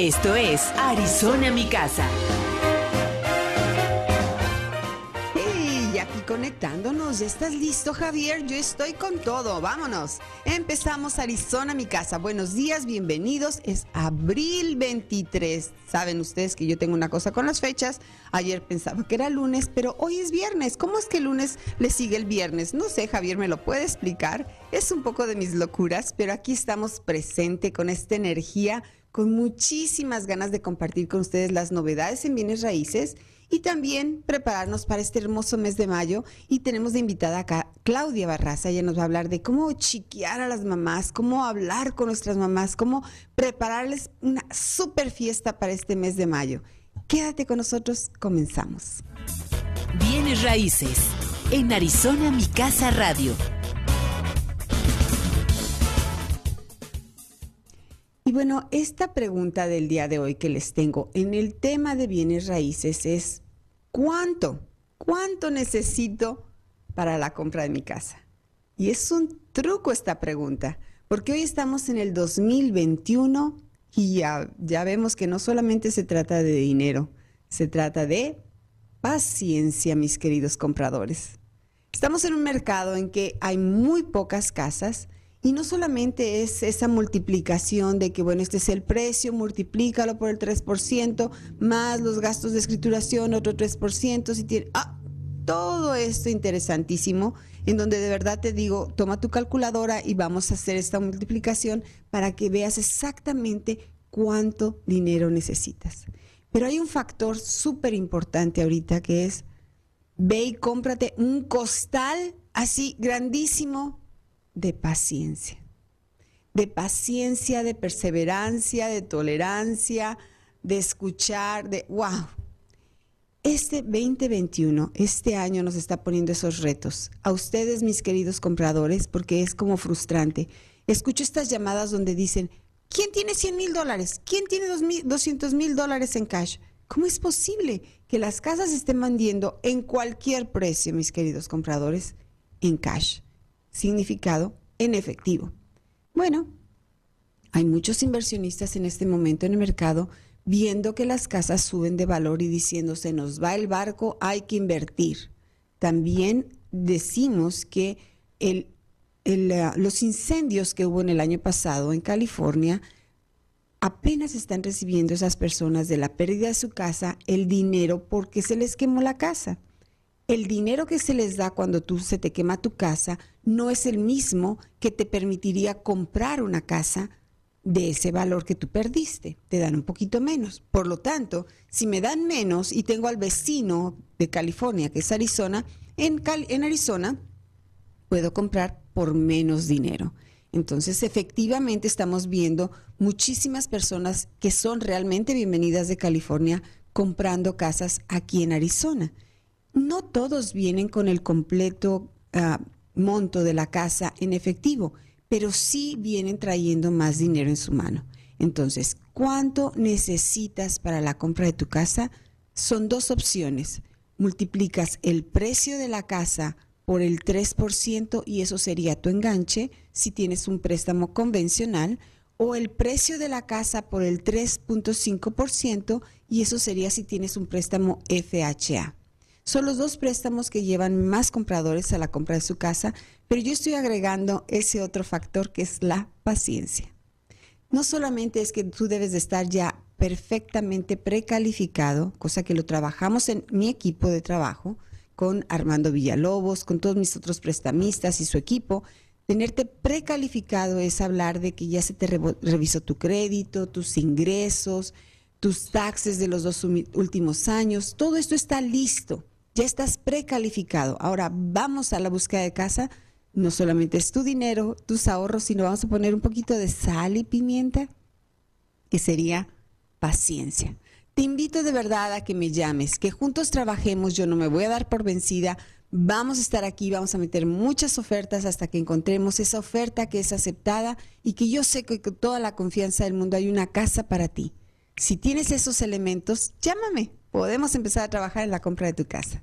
Esto es Arizona Mi Casa. Y aquí conectándonos, ¿ya estás listo Javier? Yo estoy con todo, vámonos. Empezamos Arizona Mi Casa. Buenos días, bienvenidos. Es abril 23. Saben ustedes que yo tengo una cosa con las fechas. Ayer pensaba que era lunes, pero hoy es viernes. ¿Cómo es que el lunes le sigue el viernes? No sé, Javier me lo puede explicar. Es un poco de mis locuras, pero aquí estamos presente con esta energía con muchísimas ganas de compartir con ustedes las novedades en bienes raíces y también prepararnos para este hermoso mes de mayo. Y tenemos de invitada acá Claudia Barraza. Ella nos va a hablar de cómo chiquear a las mamás, cómo hablar con nuestras mamás, cómo prepararles una super fiesta para este mes de mayo. Quédate con nosotros, comenzamos. Bienes raíces en Arizona Mi Casa Radio Y bueno, esta pregunta del día de hoy que les tengo en el tema de bienes raíces es, ¿cuánto? ¿Cuánto necesito para la compra de mi casa? Y es un truco esta pregunta, porque hoy estamos en el 2021 y ya, ya vemos que no solamente se trata de dinero, se trata de paciencia, mis queridos compradores. Estamos en un mercado en que hay muy pocas casas, y no solamente es esa multiplicación de que, bueno, este es el precio, multiplícalo por el 3%, más los gastos de escrituración, otro 3%, si tiene... Ah, todo esto interesantísimo, en donde de verdad te digo, toma tu calculadora y vamos a hacer esta multiplicación para que veas exactamente cuánto dinero necesitas. Pero hay un factor súper importante ahorita que es, ve y cómprate un costal así grandísimo de paciencia. De paciencia, de perseverancia, de tolerancia, de escuchar, de wow. Este 2021, este año nos está poniendo esos retos. A ustedes, mis queridos compradores, porque es como frustrante. Escucho estas llamadas donde dicen, ¿quién tiene 100 mil dólares? ¿Quién tiene 200 mil dólares en cash? ¿Cómo es posible que las casas estén vendiendo en cualquier precio, mis queridos compradores, en cash? Significado en efectivo. Bueno, hay muchos inversionistas en este momento en el mercado viendo que las casas suben de valor y diciendo se nos va el barco, hay que invertir. También decimos que los incendios que hubo en el año pasado en California apenas están recibiendo esas personas de la pérdida de su casa el dinero porque se les quemó la casa el dinero que se les da cuando tú se te quema tu casa no es el mismo que te permitiría comprar una casa de ese valor que tú perdiste. Te dan un poquito menos. Por lo tanto, si me dan menos y tengo al vecino de California, que es Arizona, en, en Arizona puedo comprar por menos dinero. Entonces, efectivamente, estamos viendo muchísimas personas que son realmente bienvenidas de California comprando casas aquí en Arizona no todos vienen con el completo ah, monto de la casa en efectivo, pero sí vienen trayendo más dinero en su mano. Entonces, ¿cuánto necesitas para la compra de tu casa? Son dos opciones. Multiplicas el precio de la casa por el 3% y eso sería tu enganche si tienes un préstamo convencional o el precio de la casa por el 3.5% y eso sería si tienes un préstamo FHA. Son los dos préstamos que llevan más compradores a la compra de su casa, pero yo estoy agregando ese otro factor que es la paciencia. No solamente es que tú debes de estar ya perfectamente precalificado, cosa que lo trabajamos en mi equipo de trabajo, con Armando Villalobos, con todos mis otros prestamistas y su equipo, Tenerte precalificado es hablar de que ya se te revisó tu crédito, tus ingresos, tus taxes de los dos últimos años, todo esto está listo ya estás precalificado. Ahora vamos a la búsqueda de casa. No solamente es tu dinero, tus ahorros, sino vamos a poner un poquito de sal y pimienta, que sería paciencia. te invito de verdad a que me llames, que juntos trabajemos, yo no me voy a dar por vencida. Vamos a estar aquí, vamos a meter muchas ofertas hasta que encontremos esa oferta que es aceptada y que yo sé que con toda la confianza del mundo hay una casa para ti. Si tienes esos elementos, llámame. Podemos empezar a trabajar en la compra de tu casa.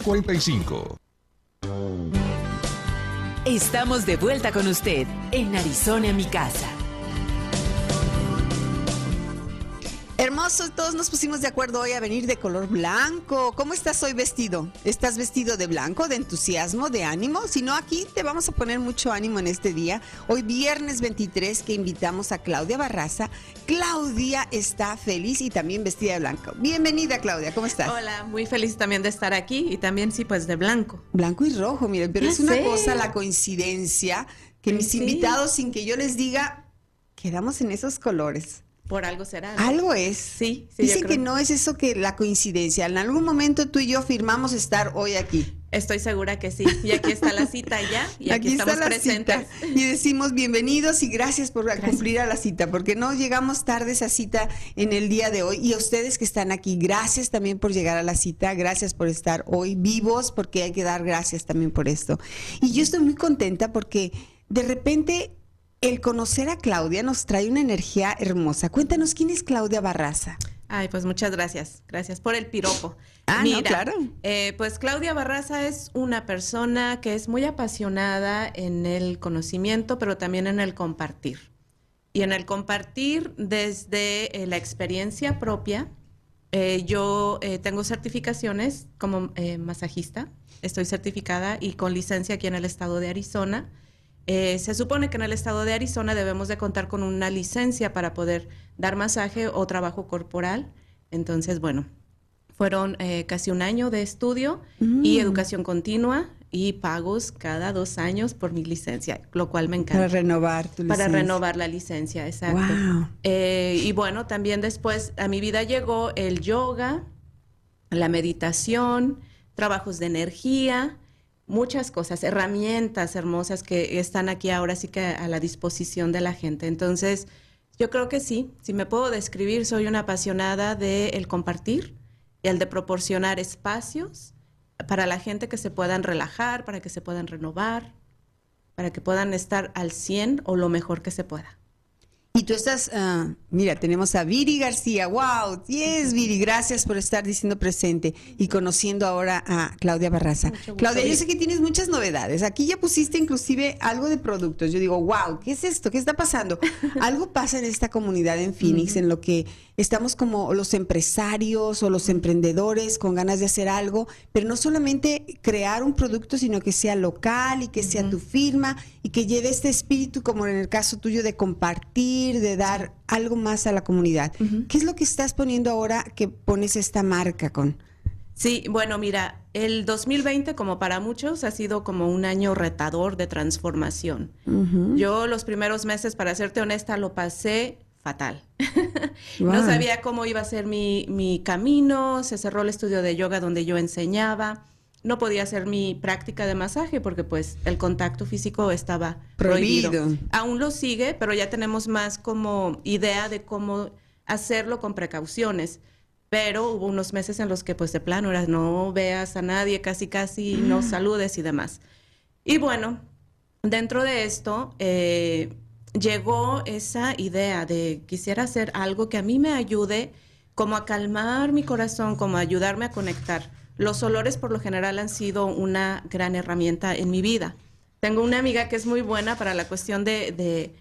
45 Estamos de vuelta con usted en Arizona, mi casa. Hermoso, todos nos pusimos de acuerdo hoy a venir de color blanco. ¿Cómo estás hoy vestido? ¿Estás vestido de blanco, de entusiasmo, de ánimo? Si no, aquí te vamos a poner mucho ánimo en este día. Hoy viernes 23 que invitamos a Claudia Barraza. Claudia está feliz y también vestida de blanco. Bienvenida Claudia, ¿cómo estás? Hola, muy feliz también de estar aquí y también sí, pues de blanco. Blanco y rojo, miren, pero es una cosa la coincidencia que mis invitados sin que yo les diga, quedamos en esos colores. Por algo será. Algo es. Sí. sí Dicen que no es eso que la coincidencia. En algún momento tú y yo firmamos estar hoy aquí. Estoy segura que sí. Y aquí está la cita ya. Y aquí, estamos presentes. Y decimos bienvenidos y gracias por cumplir a la cita, porque no llegamos tarde a esa cita en el día de hoy. Y a ustedes que están aquí, gracias también por llegar a la cita. Gracias por estar hoy vivos, porque hay que dar gracias también por esto. Y yo estoy muy contenta porque de repente el conocer a Claudia nos trae una energía hermosa. Cuéntanos quién es Claudia Barraza. Ay, pues muchas gracias. Gracias por el piropo. Ah, Mira, claro. Eh, pues Claudia Barraza es una persona que es muy apasionada en el conocimiento, pero también en el compartir. Y en el compartir desde eh, la experiencia propia. Eh, yo tengo certificaciones como masajista. Estoy certificada y con licencia aquí en el estado de Arizona. Eh, se supone que en el estado de Arizona debemos de contar con una licencia para poder dar masaje o trabajo corporal. Entonces, bueno, fueron eh, casi un año de estudio y mm. educación continua y pagos cada dos años por mi licencia, lo cual me encanta. Para renovar tu licencia. Para renovar la licencia, exacto. Eh, y bueno, también después a mi vida llegó el yoga, la meditación, trabajos de energía, muchas cosas, herramientas hermosas que están aquí ahora sí que a la disposición de la gente. Entonces, yo creo que sí, si me puedo describir, soy una apasionada del el compartir, el de proporcionar espacios para la gente que se puedan relajar, para que se puedan renovar, para que puedan estar al 100 o lo mejor que se pueda. Y tú estás, uh, mira, tenemos a Viri García. ¡Wow! Yes, Viri, gracias por estar diciendo presente y conociendo ahora a Claudia Barraza. Claudia, yo sé que tienes muchas novedades. Aquí ya pusiste inclusive algo de productos. Yo digo, wow, ¿qué es esto? ¿Qué está pasando? algo pasa en esta comunidad en Phoenix en lo que estamos como los empresarios o los emprendedores con ganas de hacer algo, pero no solamente crear un producto, sino que sea local y que sea tu firma y que lleve este espíritu, como en el caso tuyo, de compartir de dar algo más a la comunidad. ¿Qué es lo que estás poniendo ahora que pones esta marca con? Sí, bueno, mira, el 2020, como para muchos, ha sido como un año retador de transformación. Yo los primeros meses, para serte honesta, lo pasé fatal. no sabía cómo iba a ser mi, mi camino, se cerró el estudio de yoga donde yo enseñaba no podía hacer mi práctica de masaje porque pues el contacto físico estaba prohibido. Aún lo sigue, pero ya tenemos más como idea de cómo hacerlo con precauciones. Pero hubo unos meses en los que pues de plano era no veas a nadie, casi casi no saludes y demás. Y bueno, dentro de esto eh, llegó esa idea de quisiera hacer algo que a mí me ayude como a calmar mi corazón, como a ayudarme a conectar los olores por lo general han sido una gran herramienta en mi vida. Tengo una amiga que es muy buena para la cuestión de,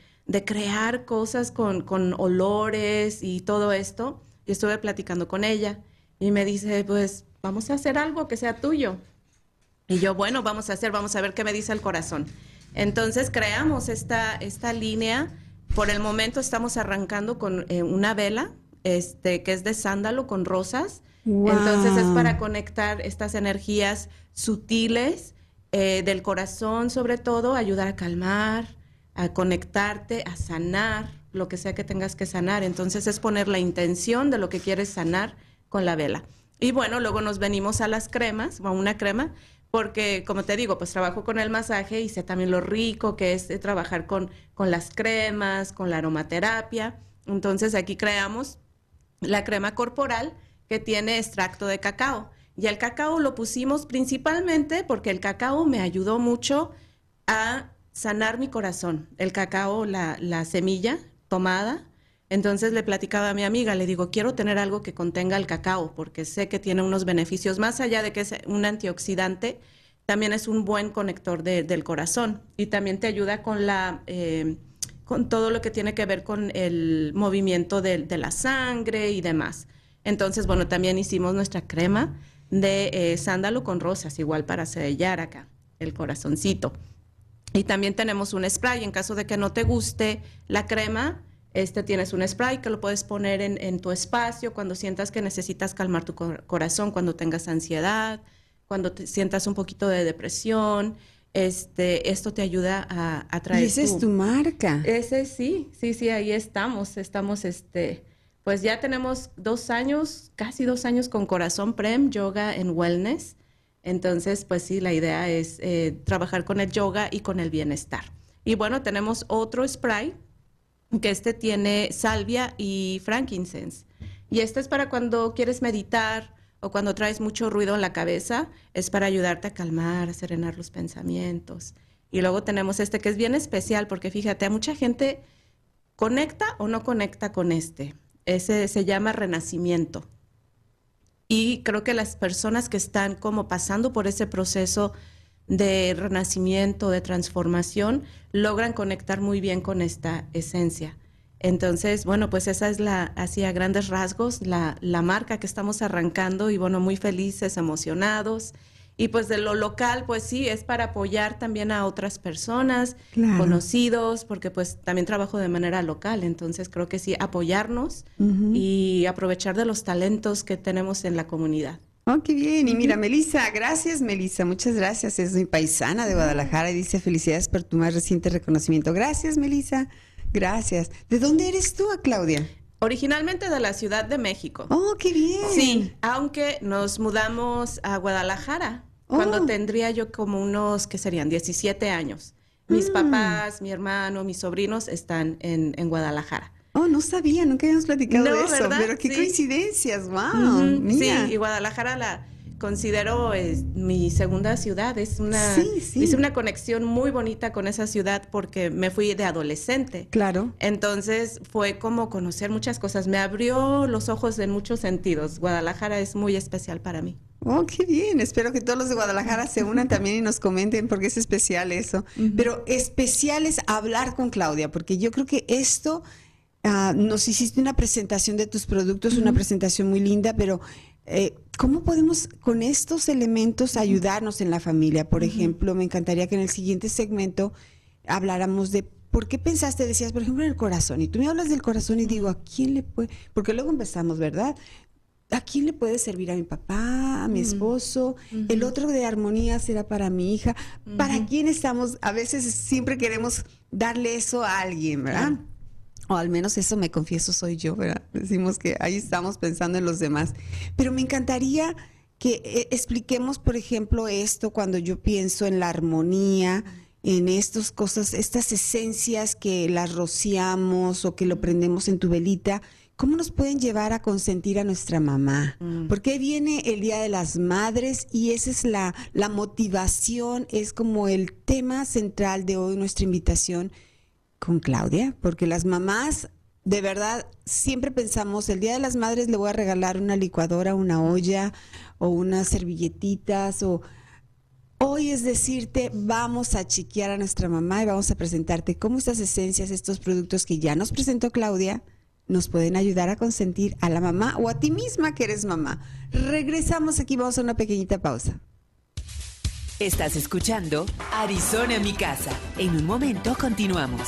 crear cosas con, con, olores y todo esto. Y estuve platicando con ella y me dice, pues vamos a hacer algo que sea tuyo. Y yo, bueno, vamos a hacer, vamos a ver qué me dice el corazón. Entonces creamos esta, esta línea. Por el momento estamos arrancando con eh, una vela este, que es de sándalo con rosas. Entonces es para conectar estas energías sutiles eh, del corazón, sobre todo, ayudar a calmar, a conectarte, a sanar lo que sea que tengas que sanar. Entonces es poner la intención de lo que quieres sanar con la vela. Y bueno, luego nos venimos a las cremas, a una crema, porque como te digo, pues trabajo con el masaje y sé también lo rico que es trabajar con, con las cremas, con la aromaterapia. Entonces aquí creamos la crema corporal que tiene extracto de cacao. Y el cacao lo pusimos principalmente porque el cacao me ayudó mucho a sanar mi corazón. El cacao, la, la semilla tomada. Entonces le platicaba a mi amiga, le digo, quiero tener algo que contenga el cacao porque sé que tiene unos beneficios, más allá de que es un antioxidante, también es un buen conector del corazón y también te ayuda con la... Eh, con todo lo que tiene que ver con el movimiento de, la sangre y demás. Entonces, bueno, también hicimos nuestra crema de eh, sándalo con rosas, igual para sellar acá el corazoncito. Y también tenemos un spray, en caso de que no te guste la crema, este tienes un spray que lo puedes poner en, tu espacio cuando sientas que necesitas calmar tu corazón, cuando tengas ansiedad, cuando te sientas un poquito de depresión este, esto te ayuda a, a traer. Y esa es tu marca. Ese sí, sí, sí, ahí estamos. Estamos, este, pues ya tenemos dos años, casi dos años con Corazón Prem, Yoga en Wellness. Entonces, pues sí, la idea es eh, trabajar con el yoga y con el bienestar. Y bueno, tenemos otro spray que este tiene salvia y frankincense. Y este es para cuando quieres meditar, o cuando traes mucho ruido en la cabeza, es para ayudarte a calmar, a serenar los pensamientos. Y luego tenemos este que es bien especial porque fíjate, a mucha gente conecta o no conecta con este. Ese se llama renacimiento. Y creo que las personas que están como pasando por ese proceso de renacimiento, de transformación, logran conectar muy bien con esta esencia. Entonces, bueno, pues esa es la, así a grandes rasgos, la, la marca que estamos arrancando y bueno, muy felices, emocionados. Y pues de lo local, pues sí, es para apoyar también a otras personas, conocidos, porque pues también trabajo de manera local, entonces creo que sí, apoyarnos y aprovechar de los talentos que tenemos en la comunidad. Oh, qué bien. Y mira, Melissa, gracias, Melissa, muchas gracias. Es mi paisana de Guadalajara y dice felicidades por tu más reciente reconocimiento. Gracias, Melissa. Gracias. ¿De dónde eres tú, Claudia? Originalmente de la Ciudad de México. Oh, qué bien. Sí, aunque nos mudamos a Guadalajara cuando oh. tendría yo como unos, que serían? 17 años. Mis mm. papás, mi hermano, mis sobrinos están en, Guadalajara. Oh, no sabía, nunca habíamos platicado de eso, pero qué coincidencias, wow. Sí, y Guadalajara la considero es mi segunda ciudad. Es una, hice una conexión muy bonita con esa ciudad porque me fui de adolescente. Claro. Entonces fue como conocer muchas cosas. Me abrió los ojos en muchos sentidos. Guadalajara es muy especial para mí. Oh, qué bien. Espero que todos los de Guadalajara se unan también y nos comenten porque es especial eso. Pero especial es hablar con Claudia, porque yo creo que esto, ah, nos hiciste una presentación de tus productos, una presentación muy linda, pero eh, ¿Cómo podemos con estos elementos ayudarnos en la familia? Por ejemplo, me encantaría que en el siguiente segmento habláramos de por qué pensaste, decías, por ejemplo, en el corazón, y tú me hablas del corazón y digo, ¿a quién le puede? Porque luego empezamos, ¿verdad? ¿A quién le puede servir a mi papá, a mi esposo? El otro de armonía será para mi hija. ¿Para quién estamos? A veces siempre queremos darle eso a alguien, ¿verdad? O al menos eso me confieso soy yo, ¿verdad? Decimos que ahí estamos pensando en los demás. Pero me encantaría que eh, expliquemos, por ejemplo, esto cuando yo pienso en la armonía, en estas cosas, estas esencias que las rociamos o que lo prendemos en tu velita, ¿cómo nos pueden llevar a consentir a nuestra mamá? Mm. Porque viene el Día de las Madres y esa es la, la motivación, es como el tema central de hoy, nuestra invitación con Claudia, porque las mamás, de verdad, siempre pensamos, el Día de las Madres le voy a regalar una licuadora, una olla o unas servilletitas o... Hoy es decirte, vamos a chiquear a nuestra mamá y vamos a presentarte cómo estas esencias, estos productos que ya nos presentó Claudia, nos pueden ayudar a consentir a la mamá o a ti misma que eres mamá. Regresamos aquí, vamos a una pequeñita pausa. Estás escuchando Arizona mi casa. En un momento continuamos.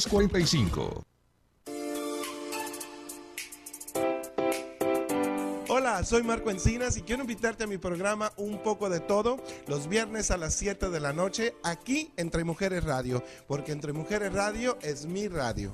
45 Hola, soy Marco Encinas y quiero invitarte a mi programa Un poco de todo los viernes a las 7 de la noche aquí Entre Mujeres Radio, porque Entre Mujeres Radio es mi radio.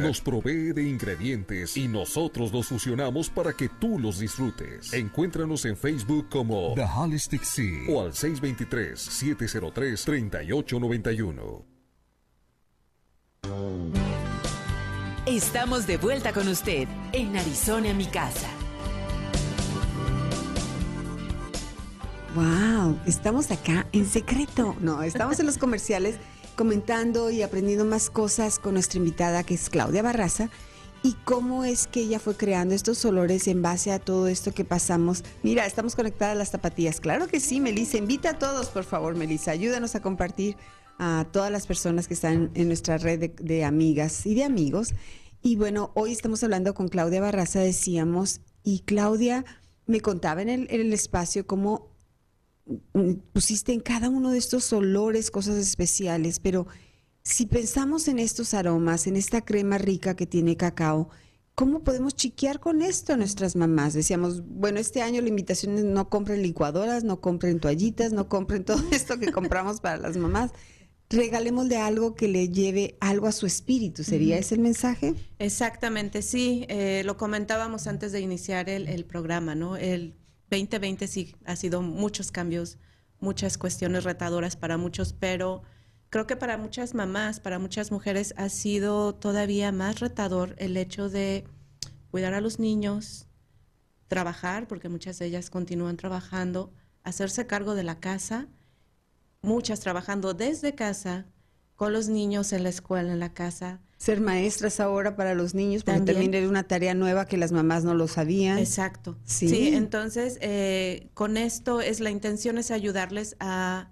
nos provee de ingredientes y nosotros los fusionamos para que tú los disfrutes. Encuéntranos en Facebook como The Holistic Sea o al 623-703-3891. Estamos de vuelta con usted en Arizona, mi casa. Wow, estamos acá en secreto. No, estamos en los comerciales comentando y aprendiendo más cosas con nuestra invitada que es Claudia Barraza y cómo es que ella fue creando estos olores en base a todo esto que pasamos. Mira, estamos conectadas a las zapatillas. Claro que sí, Melissa. Invita a todos, por favor, Melissa. Ayúdanos a compartir a todas las personas que están en nuestra red de, amigas y de amigos. Y bueno, hoy estamos hablando con Claudia Barraza, decíamos, y Claudia me contaba en el, en el espacio cómo pusiste en cada uno de estos olores cosas especiales, pero si pensamos en estos aromas, en esta crema rica que tiene cacao, ¿cómo podemos chiquear con esto a nuestras mamás? Decíamos, bueno, este año la invitación es no compren licuadoras, no compren toallitas, no compren todo esto que compramos para las mamás. Regalémosle algo que le lleve algo a su espíritu. ¿Sería ese el mensaje? Exactamente, sí. Eh, lo comentábamos antes de iniciar el, el programa, ¿no? El 2020 sí ha sido muchos cambios, muchas cuestiones retadoras para muchos, pero creo que para muchas mamás, para muchas mujeres ha sido todavía más retador el hecho de cuidar a los niños, trabajar, porque muchas de ellas continúan trabajando, hacerse cargo de la casa, muchas trabajando desde casa, con los niños en la escuela, en la casa, ser maestras ahora para los niños, porque también, era una tarea nueva que las mamás no lo sabían. Exacto. Sí, entonces eh, con esto es la intención es ayudarles a,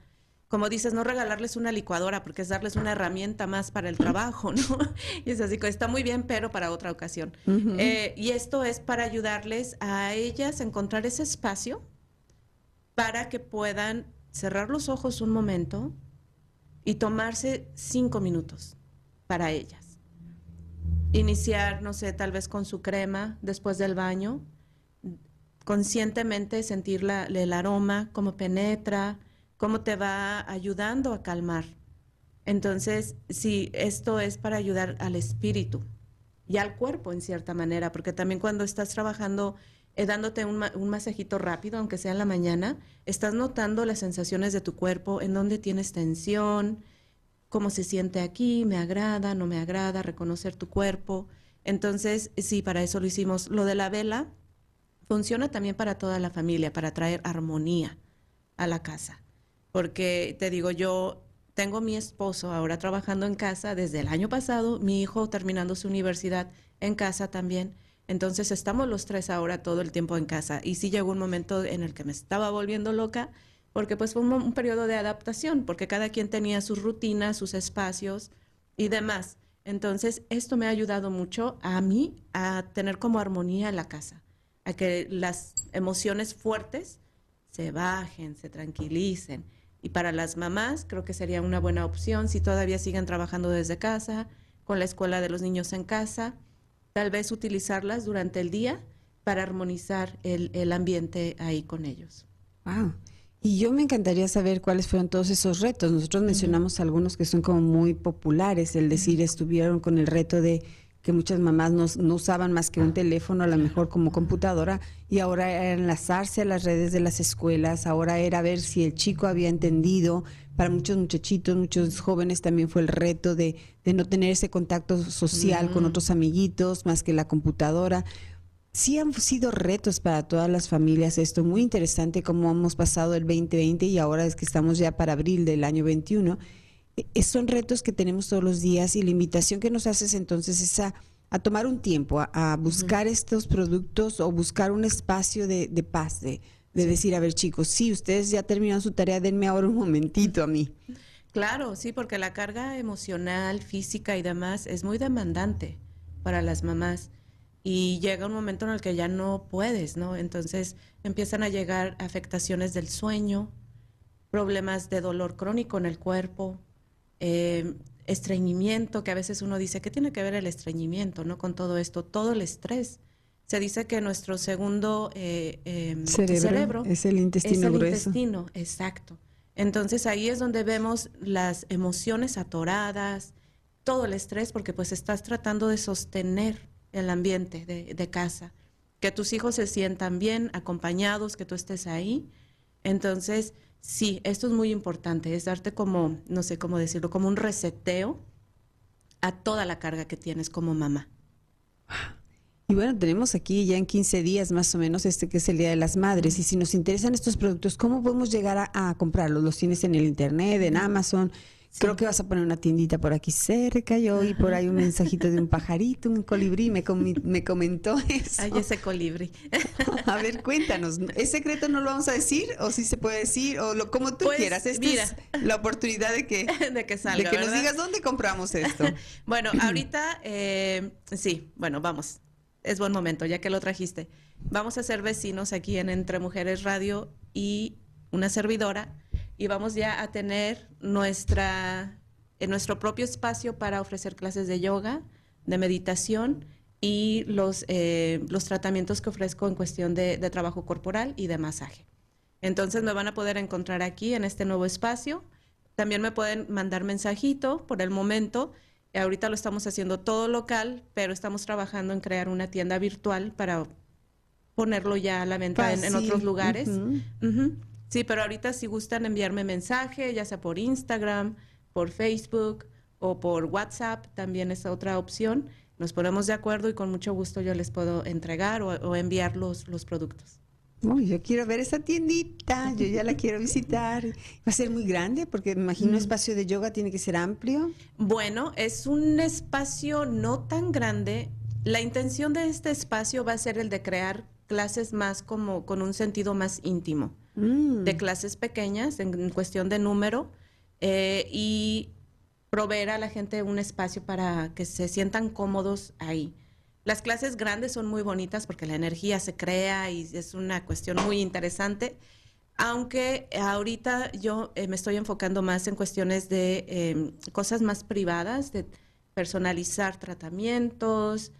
como dices, no regalarles una licuadora, porque es darles una herramienta más para el trabajo, ¿no? y es así, está muy bien, pero para otra ocasión. Eh, y esto es para ayudarles a ellas a encontrar ese espacio para que puedan cerrar los ojos un momento y tomarse cinco minutos para ellas iniciar, no sé, tal vez con su crema después del baño, conscientemente sentir la, el aroma, cómo penetra, cómo te va ayudando a calmar. Entonces, sí, esto es para ayudar al espíritu y al cuerpo en cierta manera, porque también cuando estás trabajando, eh, dándote un, un, masajito rápido, aunque sea en la mañana, estás notando las sensaciones de tu cuerpo, en dónde tienes tensión, cómo se siente aquí, me agrada, no me agrada, reconocer tu cuerpo. Entonces, sí, para eso lo hicimos. Lo de la vela funciona también para toda la familia, para traer armonía a la casa. Porque te digo, yo tengo mi esposo ahora trabajando en casa desde el año pasado, mi hijo terminando su universidad en casa también. Entonces estamos los tres ahora todo el tiempo en casa. Y sí llegó un momento en el que me estaba volviendo loca porque pues fue un, periodo de adaptación, porque cada quien tenía sus rutinas, sus espacios y demás. Entonces, esto me ha ayudado mucho a mí a tener como armonía en la casa, a que las emociones fuertes se bajen, se tranquilicen. Y para las mamás creo que sería una buena opción si todavía siguen trabajando desde casa, con la escuela de los niños en casa, tal vez utilizarlas durante el día para armonizar el, el ambiente ahí con ellos. Wow. Y yo me encantaría saber cuáles fueron todos esos retos. Nosotros mencionamos algunos que son como muy populares, el decir, estuvieron con el reto de que muchas mamás no, no, usaban más que un teléfono, a lo mejor como computadora, y ahora era enlazarse a las redes de las escuelas, ahora era ver si el chico había entendido. Para muchos muchachitos, muchos jóvenes también fue el reto de, de no tener ese contacto social con otros amiguitos más que la computadora sí han sido retos para todas las familias esto, muy interesante cómo hemos pasado el 2020 y ahora es que estamos ya para abril del año 21. E, son retos que tenemos todos los días y la invitación que nos haces entonces es a, tomar un tiempo, a, buscar estos productos o buscar un espacio de, paz, de, decir, a ver chicos, sí, ustedes ya terminaron su tarea, denme ahora un momentito a mí. Claro, sí, porque la carga emocional, física y demás es muy demandante para las mamás y llega un momento en el que ya no puedes, ¿no? Entonces empiezan a llegar afectaciones del sueño, problemas de dolor crónico en el cuerpo, eh, estreñimiento, que a veces uno dice, ¿qué tiene que ver el estreñimiento, no? Con todo esto, todo el estrés. Se dice que nuestro segundo eh, em, cerebro, es el intestino es el intestino, exacto. Entonces ahí es donde vemos las emociones atoradas, todo el estrés, porque pues estás tratando de sostener el ambiente de, casa, que tus hijos se sientan bien, acompañados, que tú estés ahí. Entonces, sí, esto es muy importante, es darte como, no sé cómo decirlo, como un reseteo a toda la carga que tienes como mamá. Y bueno, tenemos aquí ya en 15 días más o menos este que es el Día de las Madres. Y si nos interesan estos productos, ¿cómo podemos llegar a, a comprarlos? ¿Los tienes en el Internet, en Amazon? Creo que vas a poner una tiendita por aquí cerca. Yo oí por ahí un mensajito de un pajarito, un colibrí, me, me comentó eso. Ay, ese colibrí. a ver, cuéntanos. ¿Es secreto no lo vamos a decir? ¿O sí se puede decir? O lo, como tú pues, quieras. Esta es la oportunidad de que, de que salga. De que nos digas dónde compramos esto. bueno, ahorita, eh, sí, bueno, vamos. Es buen momento, ya que lo trajiste. Vamos a ser vecinos aquí en Entre Mujeres Radio y una servidora y vamos ya a tener nuestra, en nuestro propio espacio para ofrecer clases de yoga, de meditación y los, eh, los tratamientos que ofrezco en cuestión de, trabajo corporal y de masaje. Entonces me van a poder encontrar aquí en este nuevo espacio. También me pueden mandar mensajito por el momento. Ahorita lo estamos haciendo todo local, pero estamos trabajando en crear una tienda virtual para ponerlo ya a la venta en, otros lugares. Sí, pero ahorita si gustan enviarme mensaje, ya sea por Instagram, por Facebook o por WhatsApp, también es otra opción. Nos ponemos de acuerdo y con mucho gusto yo les puedo entregar o, enviar los, los productos. Uy, yo quiero ver esa tiendita, yo ya la quiero visitar. Va a ser muy grande porque me imagino un espacio de yoga tiene que ser amplio. Bueno, es un espacio no tan grande. La intención de este espacio va a ser el de crear clases más como con un sentido más íntimo de mm. clases pequeñas en cuestión de número eh, y proveer a la gente un espacio para que se sientan cómodos ahí. Las clases grandes son muy bonitas porque la energía se crea y es una cuestión muy interesante, aunque ahorita yo eh, me estoy enfocando más en cuestiones de em, cosas más privadas, de personalizar tratamientos,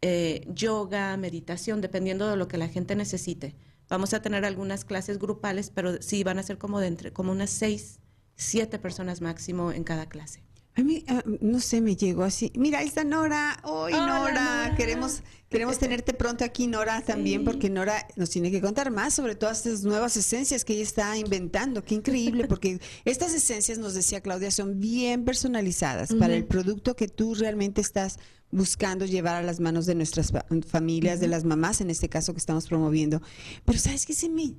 eh, yoga, meditación, dependiendo de lo que la gente necesite. Vamos a tener algunas clases grupales, pero sí van a ser como de entre, como unas seis, siete personas máximo en cada clase. A mí, ah, no sé, me llegó así. Mira, ahí está Nora. Hoy Nora. Queremos, queremos tenerte pronto aquí, Nora, también, porque Nora nos tiene que contar más sobre todas estas nuevas esencias que ella está inventando. Qué increíble, porque estas esencias, nos decía Claudia, son bien personalizadas para el producto que tú realmente estás buscando llevar a las manos de nuestras familias, de las mamás, en este caso que estamos promoviendo. Pero sabes que se me,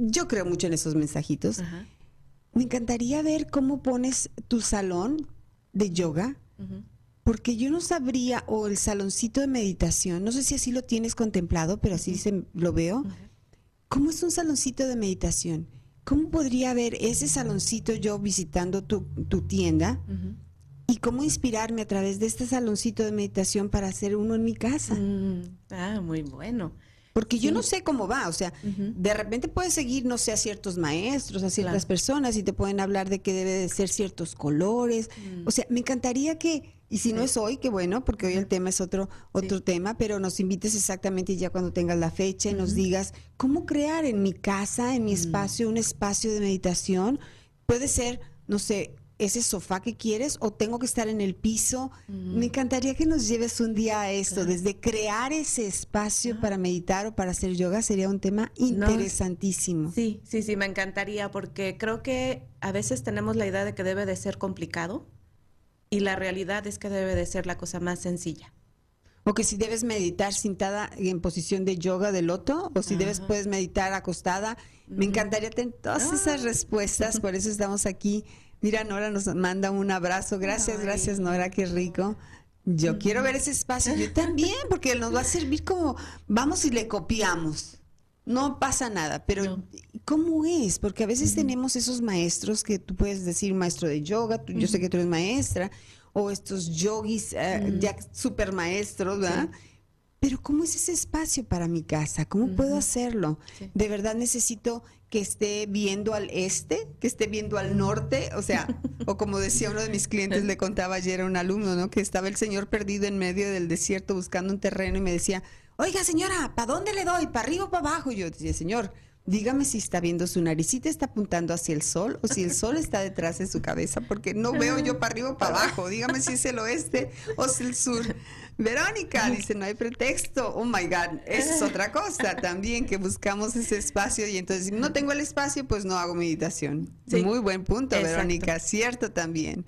yo creo mucho en esos mensajitos. Me encantaría ver cómo pones tu salón de yoga, porque yo no sabría, o el saloncito de meditación, no sé si así lo tienes contemplado, pero así se, lo veo. ¿Cómo es un saloncito de meditación? ¿Cómo podría ver ese saloncito yo visitando tu, tienda? ¿Y cómo inspirarme a través de este saloncito de meditación para hacer uno en mi casa? Mm, ah, muy bueno. Porque yo no sé cómo va, o sea, de repente puedes seguir, no sé, a ciertos maestros, a ciertas personas y te pueden hablar de que debe de ser ciertos colores. Mm. O sea, me encantaría que Y si no es hoy, qué bueno, porque hoy el tema es otro, otro tema, pero nos invites exactamente ya cuando tengas la fecha y nos digas cómo crear en mi casa, en mi espacio, un espacio de meditación. Puede ser, no sé, ese sofá que quieres o tengo que estar en el piso. Me encantaría que nos lleves un día a esto, desde crear ese espacio para meditar o para hacer yoga sería un tema interesantísimo. sí, sí, sí, me encantaría porque creo que a veces tenemos la idea de que debe de ser complicado y la realidad es que debe de ser la cosa más sencilla. O que si debes meditar sentada en posición de yoga de loto, o si debes puedes meditar acostada. Me encantaría tener todas esas ah. respuestas, por eso estamos aquí Mira, Nora nos manda un abrazo. Gracias, gracias, Nora, qué rico. Yo quiero ver ese espacio, yo también, porque nos va a servir como, vamos y le copiamos. No pasa nada, pero ¿cómo es? Porque a veces tenemos esos maestros que tú puedes decir maestro de yoga, yo sé que tú eres maestra, o estos yogis eh, ya super maestros, ¿verdad? Pero ¿cómo es ese espacio para mi casa? ¿Cómo puedo hacerlo? De verdad necesito que esté viendo al este, que esté viendo al norte, o sea, o como decía uno de mis clientes, le contaba ayer a un alumno, ¿no? Que estaba el señor perdido en medio del desierto buscando un terreno y me decía, oiga señora, ¿para dónde le doy? ¿Para arriba o para abajo? Y yo decía, señor, dígame si está viendo su naricita, está apuntando hacia el sol o si el sol está detrás de su cabeza, porque no veo yo para arriba o para abajo. Dígame si es el oeste o es el sur. Verónica dice, no hay pretexto. Oh my God, esa es otra cosa también, que buscamos ese espacio y entonces si no tengo el espacio, pues no hago meditación. Muy buen punto, Verónica, cierto también.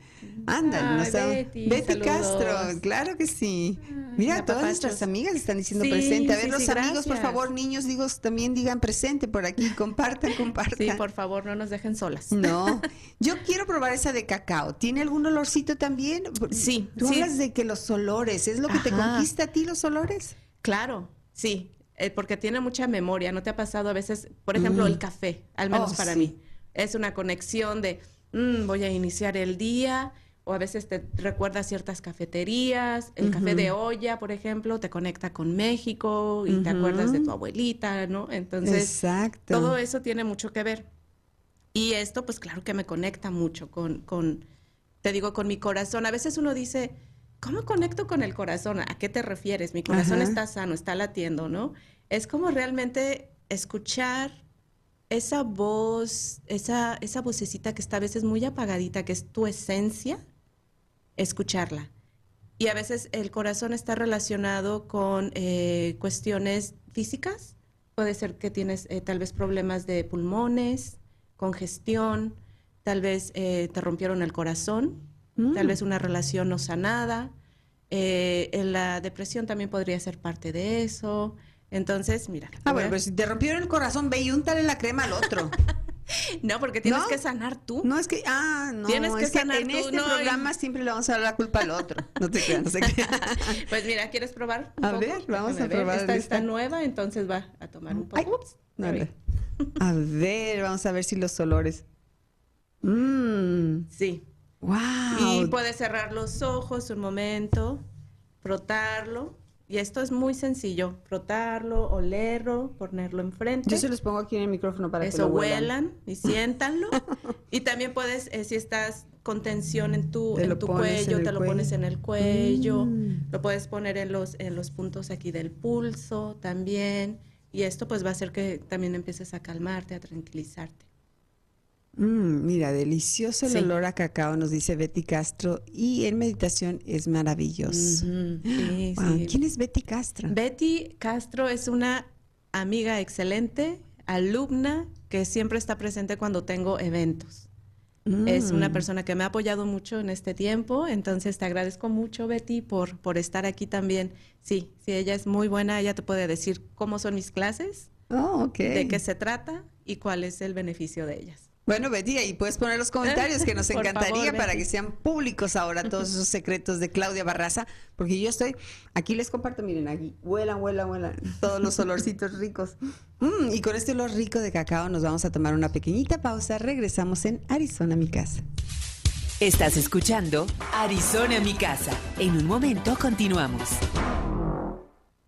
Ándale, Betty, Betty Castro, claro que sí. Mira, todas nuestras amigas están diciendo presente. A ver, los amigos, por favor, niños, digo, también digan presente por aquí, compartan, compartan. Sí, por favor, no nos dejen solas. No, yo quiero probar esa de cacao. ¿Tiene algún olorcito también? Sí. Tú hablas de que los olores, ¿es lo que te conquista a ti los olores? Claro, sí, eh, porque tiene mucha memoria. ¿No te ha pasado a veces, por ejemplo, el café, al menos oh, para mí? Es una conexión de, mm, voy a iniciar el día o a veces te recuerda ciertas cafeterías, el café de olla, por ejemplo, te conecta con México y te acuerdas de tu abuelita, ¿no? Entonces, todo eso tiene mucho que ver. Y esto, pues claro que me conecta mucho con, con, te digo, con mi corazón. A veces uno dice, ¿cómo conecto con el corazón? ¿A qué te refieres? Mi corazón está sano, está latiendo, ¿no? Es como realmente escuchar esa voz, esa, esa vocecita que está a veces muy apagadita, que es tu esencia, escucharla. Y a veces el corazón está relacionado con eh, cuestiones físicas. Puede ser que tienes eh, tal vez problemas de pulmones, congestión, tal vez eh, te rompieron el corazón, tal vez mm. una relación no sanada. la depresión también podría ser parte de eso. Entonces, mira. Ah, bueno, pero si te rompieron el corazón, ve y úntale la crema al otro. No, porque tienes que sanar tú. No es que, ah, no. Tienes que sanar en este programa siempre le vamos a dar la culpa al otro. No te creas, no sé qué. Pues mira, ¿quieres probar? a ver, vamos a, probar. Esta está nueva, entonces va a tomar un poco. a, ver. a ver, vamos a ver si los olores. Mmm. Sí. Wow. Y puedes cerrar los ojos un momento, frotarlo y esto es muy sencillo, frotarlo, olerlo, ponerlo enfrente. Yo se los pongo aquí en el micrófono para Eso, que lo huelan. y siéntanlo. y también puedes, eh, si estás con tensión en tu, en tu cuello, te lo pones en el cuello, mm. lo puedes poner en los, en los puntos aquí del pulso también. Y esto pues va a hacer que también empieces a calmarte, a tranquilizarte. Mm, mira, delicioso el olor a cacao, nos dice Betty Castro, y en meditación es maravilloso. ¿Quién es Betty Castro? Betty Castro es una amiga excelente, alumna, que siempre está presente cuando tengo eventos. Es una mm. persona que me ha apoyado mucho en este tiempo, entonces te agradezco mucho, Betty, por, por estar aquí también. Sí, sí, ella es muy buena, ella te puede decir cómo son mis clases, oh, de qué se trata y cuál es el beneficio de ellas. Bueno, Betty, ahí puedes poner los comentarios que nos encantaría para que sean públicos ahora todos esos secretos de Claudia Barraza, porque yo estoy, aquí les comparto, miren, aquí, huelan, huelan, huelan, todos los olorcitos ricos. Mm, y con este olor rico de cacao nos vamos a tomar una pequeñita pausa, regresamos en Arizona, mi casa. Estás escuchando Arizona, mi casa. En un momento continuamos.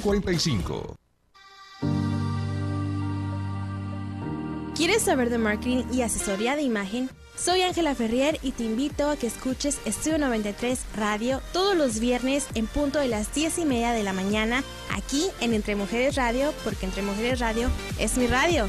45 ¿Quieres saber de marketing y asesoría de imagen? Soy Ángela Ferrier y te invito a que escuches Estudio 93 Radio todos los viernes en punto de las 10 y media de la mañana aquí en Entre Mujeres Radio porque Entre Mujeres Radio es mi radio.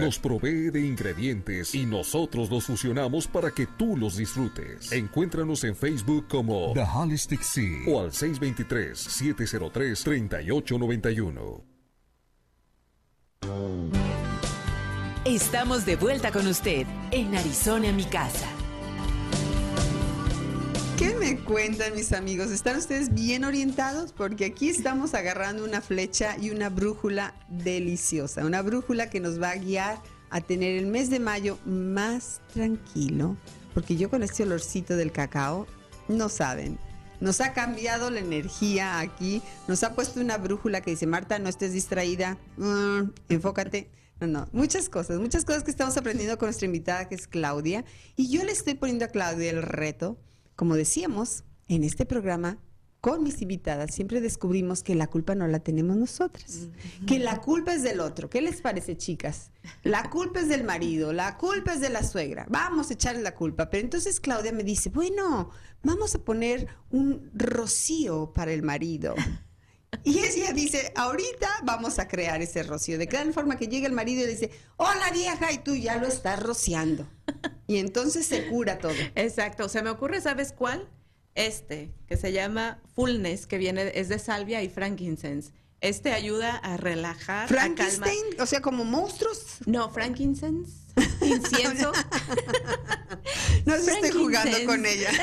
nos provee de ingredientes y nosotros los fusionamos para que tú los disfrutes. Encuéntranos en Facebook como The Holistic Sea o al 623-703-3891. Estamos de vuelta con usted en Arizona, mi casa. ¿Qué me cuentan mis amigos? ¿Están ustedes bien orientados? Porque aquí estamos agarrando una flecha y una brújula deliciosa. Una brújula que nos va a guiar a tener el mes de mayo más tranquilo. Porque yo con este olorcito del cacao, no saben. Nos ha cambiado la energía aquí. Nos ha puesto una brújula que dice, Marta, no estés distraída. Mm, enfócate. No, no, muchas cosas, muchas cosas que estamos aprendiendo con nuestra invitada que es Claudia. Y yo le estoy poniendo a Claudia el reto como decíamos, en este programa, con mis invitadas, siempre descubrimos que la culpa no la tenemos nosotras, que la culpa es del otro. ¿Qué les parece, chicas? La culpa es del marido, la culpa es de la suegra. Vamos a echarle la culpa. Pero entonces Claudia me dice, bueno, vamos a poner un rocío para el marido. Y ella dice, ahorita vamos a crear ese rocío. De tal forma que llega el marido y le dice, hola vieja, y tú ya lo estás rociando. Y entonces se cura todo. Exacto. Se me ocurre, ¿sabes cuál? Este, que se llama Fullness, que viene, es de salvia y frankincense. Este ayuda a relajar, ¿Frankenstein? O sea, como monstruos. No, frankincense, incienso. no se esté jugando con ella.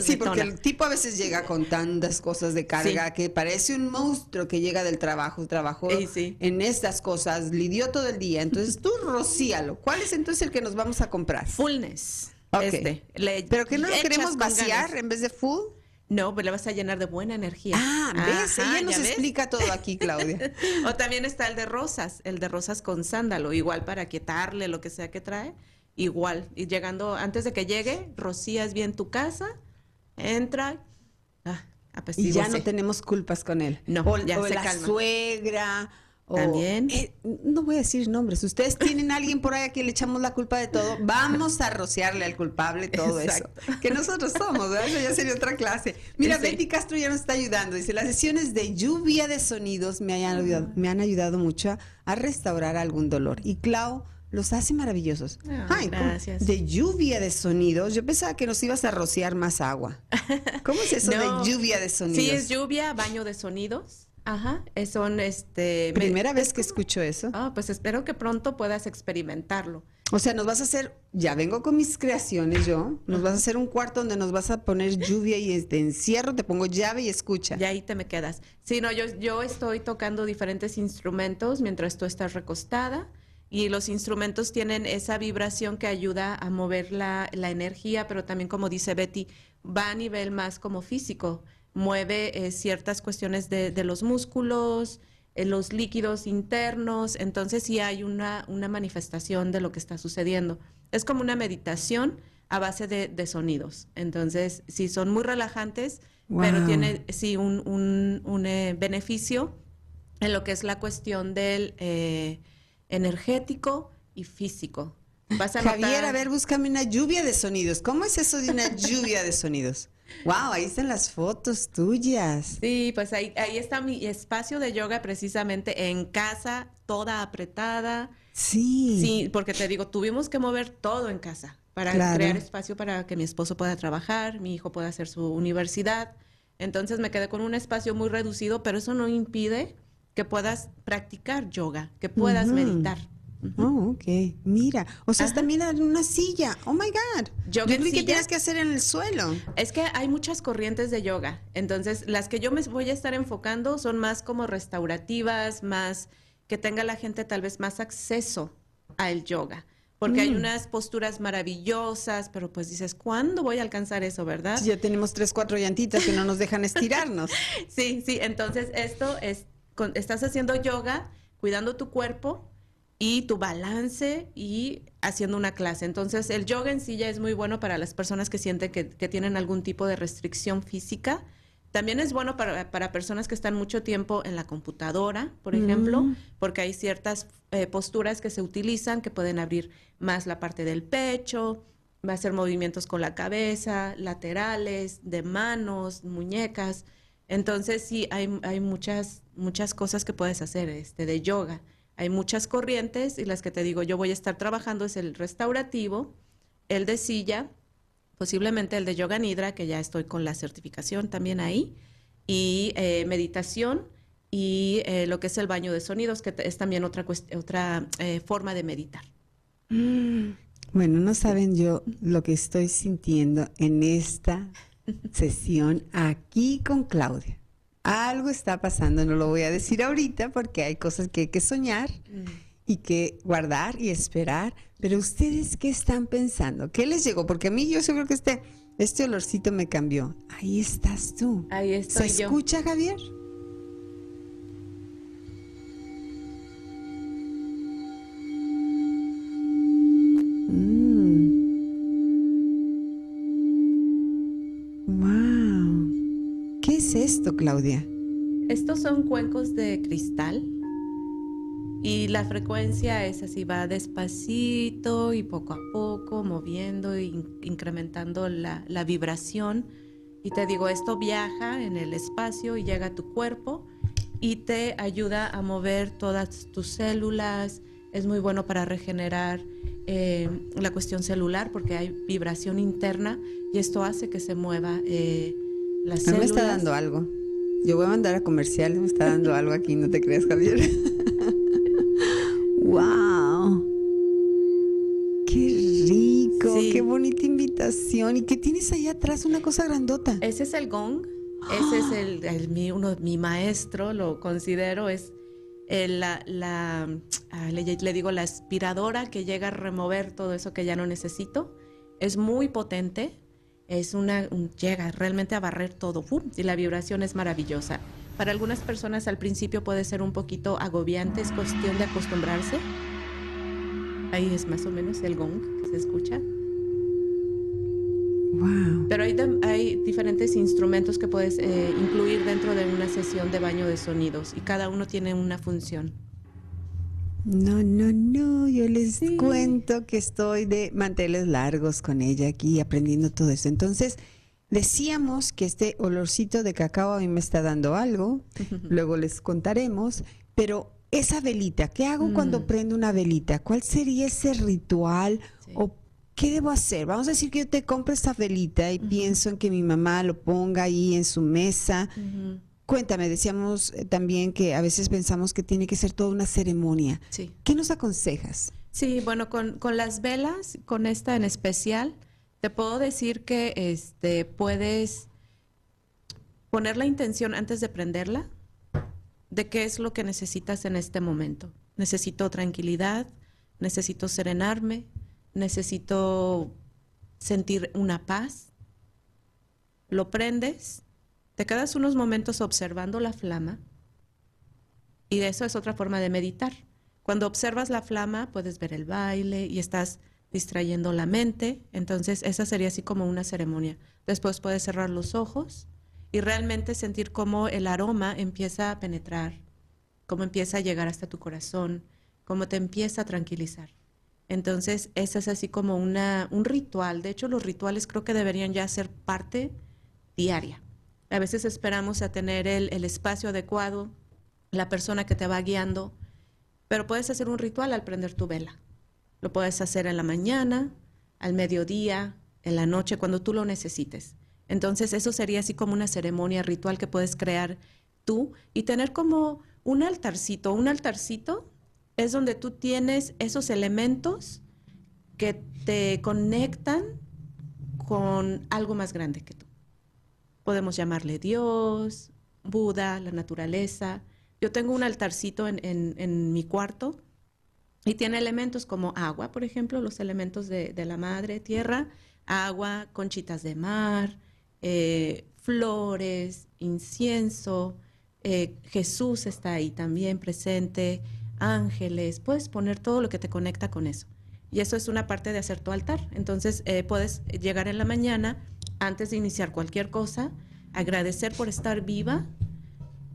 Sí, porque el tipo a veces llega con tantas cosas de carga que parece un monstruo que llega del trabajo, trabajó en estas cosas, lidió todo el día. Entonces tú rocíalo. ¿Cuál es entonces el que nos vamos a comprar? Fullness. Este. ¿Pero que no lo queremos vaciar en vez de full? No, pues le vas a llenar de buena energía. Ah, ¿ves? Ella nos explica todo aquí, Claudia. o también está el de rosas, el de rosas con sándalo, igual para quitarle lo que sea que trae igual. Y llegando, antes de que llegue, rocías bien tu casa, entra, ah, y ya no tenemos culpas con él. No, o, ya se la suegra. También. Eh, no voy a decir nombres. Ustedes tienen a alguien por ahí que le echamos la culpa de todo. Vamos a rociarle al culpable todo eso. Que nosotros somos, ¿verdad? Eso ya sería otra clase. Mira, Betty Castro ya nos está ayudando. Dice, las sesiones de lluvia de sonidos me, hayan ayudado, me han ayudado mucho a restaurar algún dolor. Y Clau los hace maravillosos. Ay, gracias. De lluvia de sonidos. Yo pensaba que nos ibas a rociar más agua. ¿Cómo es eso de lluvia de sonidos? Sí, es lluvia, baño de sonidos. Ajá, son este... Primera vez que escucho eso. Ah, pues espero que pronto puedas experimentarlo. O sea, nos vas a hacer, ya vengo con mis creaciones yo, nos vas a hacer un cuarto donde nos vas a poner lluvia y te encierro, te pongo llave y escucha. Y ahí te me quedas. Sí, no, yo, yo estoy tocando diferentes instrumentos mientras tú estás recostada y los instrumentos tienen esa vibración que ayuda a mover la, energía, pero también, como dice Betty, va a nivel más como físico, mueve eh, ciertas cuestiones de, los músculos, eh, los líquidos internos, entonces sí hay una, una manifestación de lo que está sucediendo. Es como una meditación a base de, sonidos, entonces sí son muy relajantes, pero tiene sí un, un, eh, beneficio en lo que es la cuestión del energético y físico. Vas a Javier, notar- a ver, búscame una lluvia de sonidos. ¿Cómo es eso de una lluvia de sonidos? Wow, ahí están las fotos tuyas. Sí, pues ahí, ahí está mi espacio de yoga precisamente en casa, toda apretada. Sí. Sí, porque te digo, tuvimos que mover todo en casa para Claro. crear espacio para que mi esposo pueda trabajar, mi hijo pueda hacer su universidad. Entonces me quedé con un espacio muy reducido, pero eso no impide que puedas practicar yoga, que puedas meditar. Oh, ok. Mira, o sea, es Ajá. también en una silla. Oh my God. Yoga Yo creí que tienes que hacer en el suelo. Es que hay muchas corrientes de yoga. Entonces, las que yo me voy a estar enfocando son más como restaurativas, más que tenga la gente tal vez más acceso al yoga. Porque hay Mm. unas posturas maravillosas, pero pues dices, ¿cuándo voy a alcanzar eso, verdad? Sí, Ya tenemos tres, cuatro llantitas que no nos dejan estirarnos. Sí, sí, entonces esto es, con- estás haciendo yoga, cuidando tu cuerpo y tu balance y haciendo una clase. Entonces el yoga en sí ya es muy bueno para las personas que sienten que, que tienen algún tipo de restricción física. También es bueno para, para personas que están mucho tiempo en la computadora, por ejemplo, Mm. porque hay ciertas eh, posturas que se utilizan que pueden abrir más la parte del pecho, va a hacer movimientos con la cabeza, laterales, de manos, muñecas. Entonces sí, hay, hay muchas, muchas cosas que puedes hacer este, de yoga. Hay muchas corrientes y las que te digo, yo voy a estar trabajando es el restaurativo, el de silla, posiblemente el de yoga nidra, que ya estoy con la certificación también ahí, y eh, meditación y eh, lo que es el baño de sonidos, que es también otra, otra eh, forma de meditar. Bueno, no saben yo lo que estoy sintiendo en esta sesión aquí con Claudia. Algo está pasando, no lo voy a decir ahorita porque hay cosas que hay que soñar y que guardar y esperar. Pero ustedes, ¿qué están pensando? ¿Qué les llegó? Porque a mí yo seguro que este, este olorcito me cambió. Ahí estás tú. Ahí estoy ¿Se yo. escucha, Javier? Wow. Es esto, Claudia? Estos son cuencos de cristal y la frecuencia es así, va despacito y poco a poco moviendo e in- incrementando la, la vibración. Y te digo, esto viaja en el espacio y llega a tu cuerpo y te ayuda a mover todas tus células. Es muy bueno para regenerar eh, la cuestión celular porque hay vibración interna y esto hace que se mueva eh, las A mí me está dando algo. Yo voy a mandar a comerciales, me está dando algo aquí, no te creas, Javier. wow. Qué rico, Sí. qué bonita invitación. ¿Y qué tienes ahí atrás? Una cosa grandota. Ese es el gong, ese es el, el- mi, uno, mi maestro, lo considero, es el- la, la le, le digo, la aspiradora que llega a remover todo eso que ya no necesito. Es muy potente, es una, un- llega realmente a barrer todo, ¡pum! y la vibración es maravillosa. Para algunas personas al principio puede ser un poquito agobiante, es cuestión de acostumbrarse. Ahí es más o menos el gong que se escucha. Wow. Pero hay, hay diferentes instrumentos que puedes eh, incluir dentro de una sesión de baño de sonidos y cada uno tiene una función. No, no, no, yo les cuento que estoy de manteles largos con ella aquí aprendiendo todo eso. Entonces, decíamos que este olorcito de cacao a mí me está dando algo, luego les contaremos, pero esa velita, ¿qué hago cuando prendo una velita? ¿Cuál sería ese ritual Sí. o qué debo hacer? Vamos a decir que yo te compro esta velita y pienso en que mi mamá lo ponga ahí en su mesa. Cuéntame, decíamos eh, también que a veces pensamos que tiene que ser toda una ceremonia. Sí. ¿Qué nos aconsejas? Sí, bueno, con, con las velas, con esta en especial, te puedo decir que este, puedes poner la intención antes de prenderla de qué es lo que necesitas en este momento. Necesito tranquilidad, necesito serenarme, necesito sentir una paz. Lo prendes, te quedas unos momentos observando la flama y eso es otra forma de meditar. Cuando observas la flama puedes ver el baile y estás distrayendo la mente, entonces esa sería así como una ceremonia. Después puedes cerrar los ojos y realmente sentir cómo el aroma empieza a penetrar, cómo empieza a llegar hasta tu corazón, cómo te empieza a tranquilizar. Entonces, ese es así como una, un ritual. De hecho, los rituales creo que deberían ya ser parte diaria. A veces esperamos a tener el, el espacio adecuado, la persona que te va guiando, pero puedes hacer un ritual al prender tu vela. Lo puedes hacer en la mañana, al mediodía, en la noche, cuando tú lo necesites. Entonces, eso sería así como una ceremonia ritual que puedes crear tú y tener como un altarcito. Un altarcito es donde tú tienes esos elementos que te conectan con algo más grande que tú. Podemos llamarle Dios, Buda, la naturaleza. Yo tengo un altarcito en, mi cuarto y tiene elementos como agua, por ejemplo, los elementos de, la madre tierra, agua, conchitas de mar, eh, flores, incienso, eh, Jesús está ahí también presente, ángeles, puedes poner todo lo que te conecta con eso. Y eso es una parte de hacer tu altar. Entonces eh, puedes llegar en la mañana, antes de iniciar cualquier cosa, agradecer por estar viva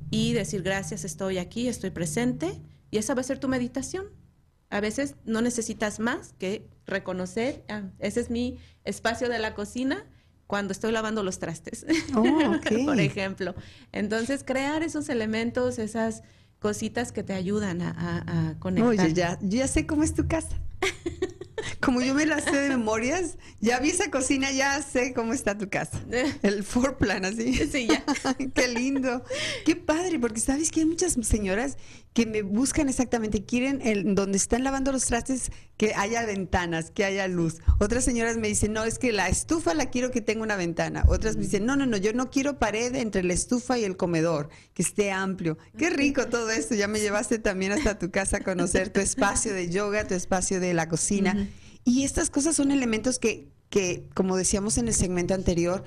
y decir gracias, estoy aquí, estoy presente. Y esa va a ser tu meditación. A veces no necesitas más que reconocer, ah, ese es mi espacio de la cocina cuando estoy lavando los trastes, oh, por ejemplo. Entonces, crear esos elementos, esas cositas que te ayudan a, a, conectar. Oye, ya, ya sé cómo es tu casa. Como yo me la sé de memorias, ya vi esa cocina, ya sé cómo está tu casa. El four plan, así. Sí, ya. Qué lindo. Qué padre, porque sabes que hay muchas señoras que me buscan exactamente, quieren el, donde están lavando los trastes que haya ventanas, que haya luz. Otras señoras me dicen, no, es que la estufa la quiero que tenga una ventana. Otras me dicen, no, no, no, yo no quiero pared entre la estufa y el comedor, que esté amplio. Qué rico todo esto, ya me llevaste también hasta tu casa a conocer tu espacio de yoga, tu espacio de la cocina. Y estas cosas son elementos que, que, como decíamos en el segmento anterior,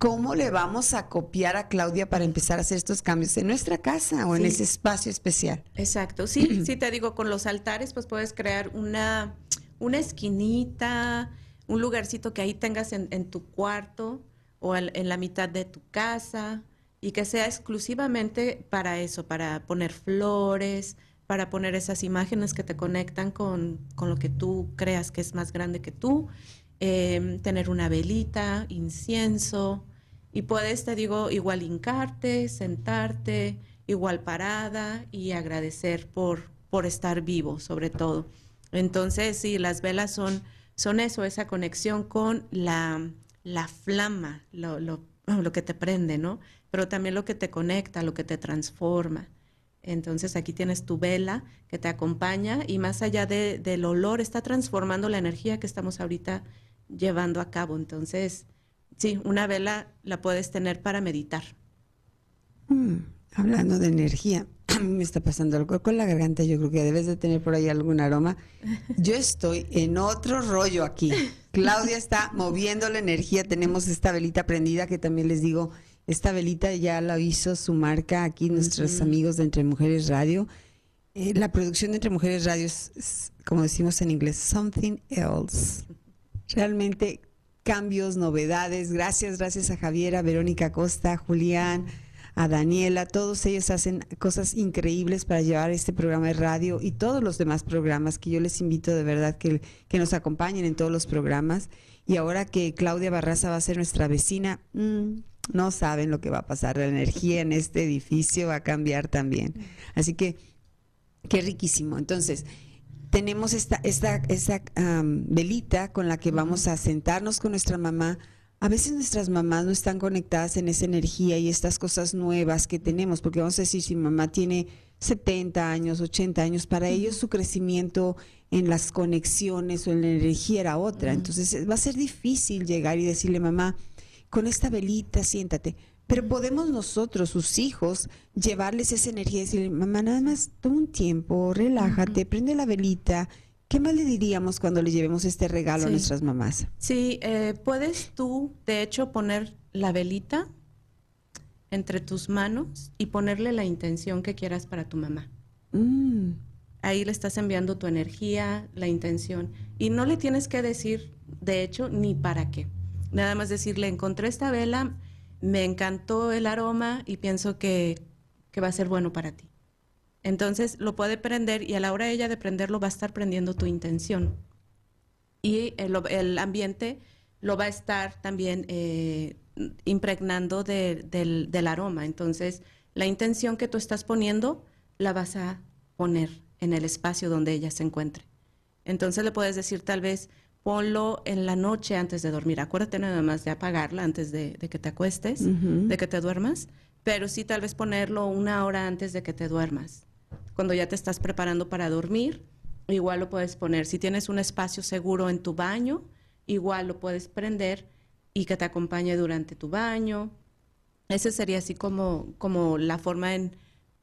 ¿cómo le vamos a copiar a Claudia para empezar a hacer estos cambios en nuestra casa o en ese espacio especial? Exacto, sí, sí te digo, con los altares pues puedes crear una, una esquinita, un lugarcito que ahí tengas en, tu cuarto o en, la mitad de tu casa y que sea exclusivamente para eso, para poner flores, para poner esas imágenes que te conectan con, con lo que tú creas que es más grande que tú, em, tener una velita, incienso, y puedes, te digo, igual hincarte, sentarte, igual parada y agradecer por, por estar vivo, sobre todo. Entonces, sí, las velas son, son eso, esa conexión con la, la flama, lo, lo, lo, que te prende, ¿no? Pero también lo que te conecta, lo que te transforma. Entonces aquí tienes tu vela que te acompaña y más allá de, del olor está transformando la energía que estamos ahorita llevando a cabo. Entonces, Sí, una vela la puedes tener para meditar. Mm, hablando de energía, a mí me está pasando algo con la garganta. Yo creo que debes de tener por ahí algún aroma. Yo estoy en otro rollo aquí. Claudia está moviendo la energía. Tenemos esta velita prendida que también les digo, esta velita ya la hizo su marca aquí, nuestros amigos de Entre Mujeres Radio. Eh, la producción de Entre Mujeres Radio es, como decimos en inglés, something else. Realmente cambios, novedades. Gracias, gracias a Javiera, Verónica Costa, Julián, a Daniela. Todos ellos hacen cosas increíbles para llevar este programa de radio y todos los demás programas que yo les invito de verdad que, que nos acompañen en todos los programas. Y ahora que Claudia Barraza va a ser nuestra vecina, mm, no saben lo que va a pasar. La energía en este edificio va a cambiar también. Así que, qué riquísimo. Entonces, tenemos esta, esta, esa velita con la que vamos a sentarnos con nuestra mamá. A veces nuestras mamás no están conectadas en esa energía y estas cosas nuevas que tenemos, porque vamos a decir, si mamá tiene 70 años, 80 años, para ellos su crecimiento en las conexiones o en la energía era otra. Entonces va a ser difícil llegar y decirle, mamá, con esta velita siéntate. Pero podemos nosotros, sus hijos, llevarles esa energía y decirle, mamá, nada más toma un tiempo, relájate, prende la velita. ¿Qué más le diríamos cuando le llevemos este regalo a nuestras mamás? Sí, eh, puedes tú, de hecho, poner la velita entre tus manos y ponerle la intención que quieras para tu mamá. Mm. Ahí le estás enviando tu energía, la intención. Y no le tienes que decir, de hecho, ni para qué. Nada más decirle, encontré esta vela, me encantó el aroma y pienso que, va a ser bueno para ti. Entonces lo puede prender y a la hora ella de prenderlo va a estar prendiendo tu intención. y el, ambiente lo va a estar también eh, impregnando del, aroma. Entonces, la intención que tú estás poniendo la vas a poner en el espacio donde ella se encuentre. Entonces le puedes decir tal vez, ponlo en la noche antes de dormir. Acuérdate nada más de apagarla antes de, que te acuestes, de que te duermas, pero sí tal vez ponerlo una hora antes de que te duermas. Cuando ya te estás preparando para dormir, igual lo puedes poner. Si tienes un espacio seguro en tu baño, igual lo puedes prender y que te acompañe durante tu baño. Ese sería así como, como la forma en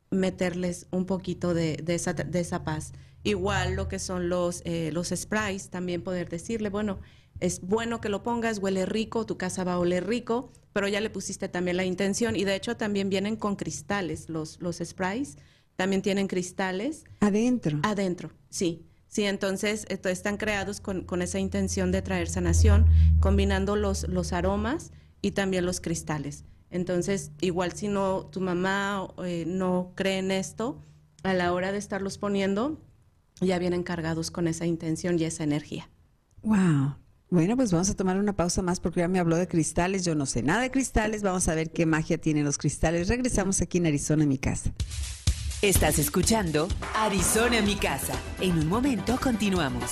meterles un poquito de, esa, de esa paz. Igual lo que son los, eh, los sprays, también poder decirle, bueno, es bueno que lo pongas, huele rico, tu casa va a oler rico, pero ya le pusiste también la intención y de hecho también vienen con cristales los, los sprays, también tienen cristales. Adentro. Adentro, sí. Sí, entonces están creados con, con, esa intención de traer sanación, combinando los, los aromas y también los cristales. Entonces, igual si no, tu mamá eh, no cree en esto, a la hora de estarlos poniendo, ya vienen cargados con esa intención y esa energía. Wow. Bueno, pues vamos a tomar una pausa más porque ya me habló de cristales. Yo no sé nada de cristales. Vamos a ver qué magia tienen los cristales. Regresamos aquí en Arizona, en mi casa. Estás escuchando Arizona, mi casa. En un momento continuamos.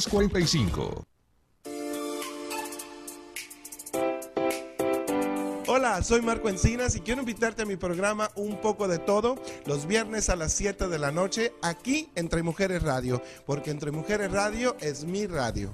45 Hola, soy Marco Encinas y quiero invitarte a mi programa Un poco de todo los viernes a las 7 de la noche aquí Entre Mujeres Radio, porque Entre Mujeres Radio es mi radio.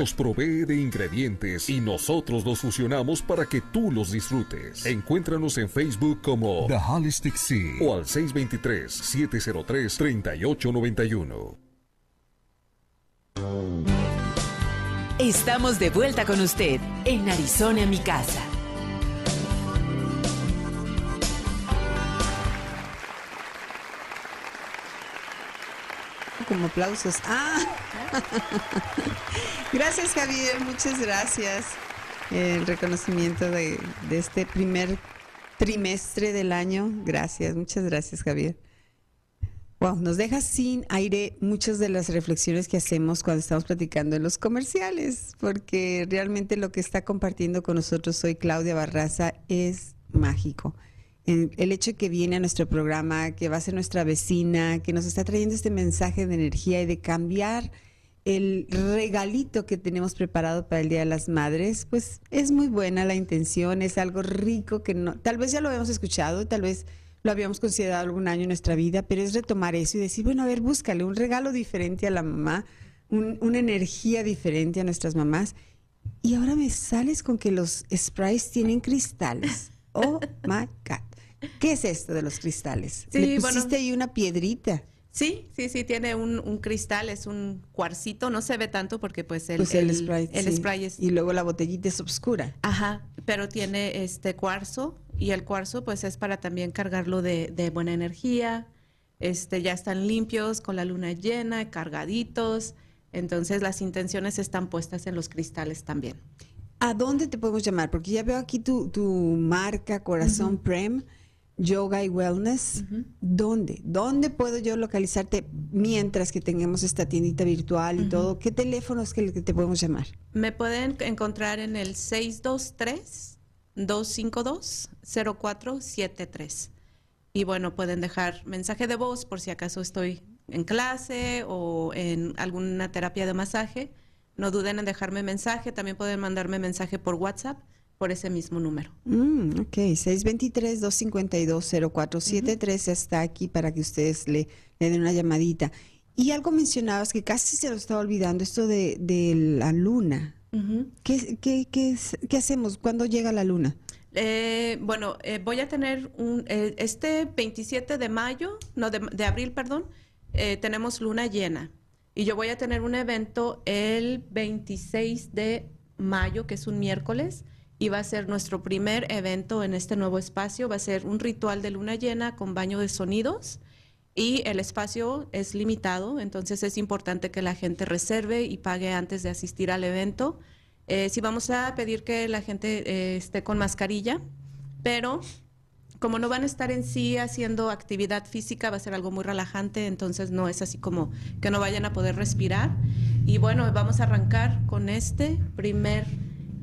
nos provee de ingredientes y nosotros los fusionamos para que tú los disfrutes. Encuéntranos en Facebook como The Holistic Sea o al 623-703-3891. Estamos de vuelta con usted en Arizona, mi casa. como aplausos. Ah. gracias Javier, muchas gracias. El reconocimiento de, este primer trimestre del año. Gracias, muchas gracias Javier. Wow, nos deja sin aire muchas de las reflexiones que hacemos cuando estamos platicando en los comerciales, porque realmente lo que está compartiendo con nosotros hoy Claudia Barraza es mágico el hecho de que viene a nuestro programa, que va a ser nuestra vecina, que nos está trayendo este mensaje de energía y de cambiar el regalito que tenemos preparado para el Día de las Madres, pues es muy buena la intención, es algo rico que no, tal vez ya lo habíamos escuchado, tal vez lo habíamos considerado algún año en nuestra vida, pero es retomar eso y decir, bueno, a ver, búscale un regalo diferente a la mamá, una energía diferente a nuestras mamás. Y ahora me sales con que los sprays tienen cristales. Oh my God. ¿Qué es esto de los cristales? Sí, Le pusiste ahí una piedrita. Sí, sí, sí, tiene un, cristal, es un cuarcito, no se ve tanto porque pues el, pues el, spray, el spray, es... Y luego la botellita es oscura. Ajá, pero tiene este cuarzo y el cuarzo pues es para también cargarlo de, de buena energía, este ya están limpios, con la luna llena, cargaditos, entonces las intenciones están puestas en los cristales también. ¿A dónde te podemos llamar? Porque ya veo aquí tu, tu marca Corazón Prem Yoga y Wellness. ¿Dónde? ¿Dónde puedo yo localizarte mientras que tengamos esta tiendita virtual y todo? ¿Qué teléfono es que te podemos llamar? Me pueden encontrar en el 623 252 0473. y bueno, pueden dejar mensaje de voz por si acaso estoy en clase o en alguna terapia de masaje. No duden en dejarme mensaje, también pueden mandarme mensaje por WhatsApp por ese mismo número. Mm, ok, 623-252-0473 está aquí para que ustedes le, le, den una llamadita. Y algo mencionabas que casi se lo estaba olvidando, esto de, de la luna. ¿Qué, qué, qué, qué, hacemos? ¿Cuándo llega la luna? Eh, bueno, eh, voy a tener un, eh, este 27 de mayo, no, de, de abril, perdón, eh, tenemos luna llena. Y yo voy a tener un evento el 26 de mayo, que es un miércoles, y va a ser nuestro primer evento en este nuevo espacio. Va a ser un ritual de luna llena con baño de sonidos. Y el espacio es limitado, entonces es importante que la gente reserve y pague antes de asistir al evento. Eh, sí vamos a pedir que la gente eh, esté con mascarilla, pero como no van a estar en sí haciendo actividad física, va a ser algo muy relajante, entonces no es así como que no vayan a poder respirar. Y bueno, vamos a arrancar con este primer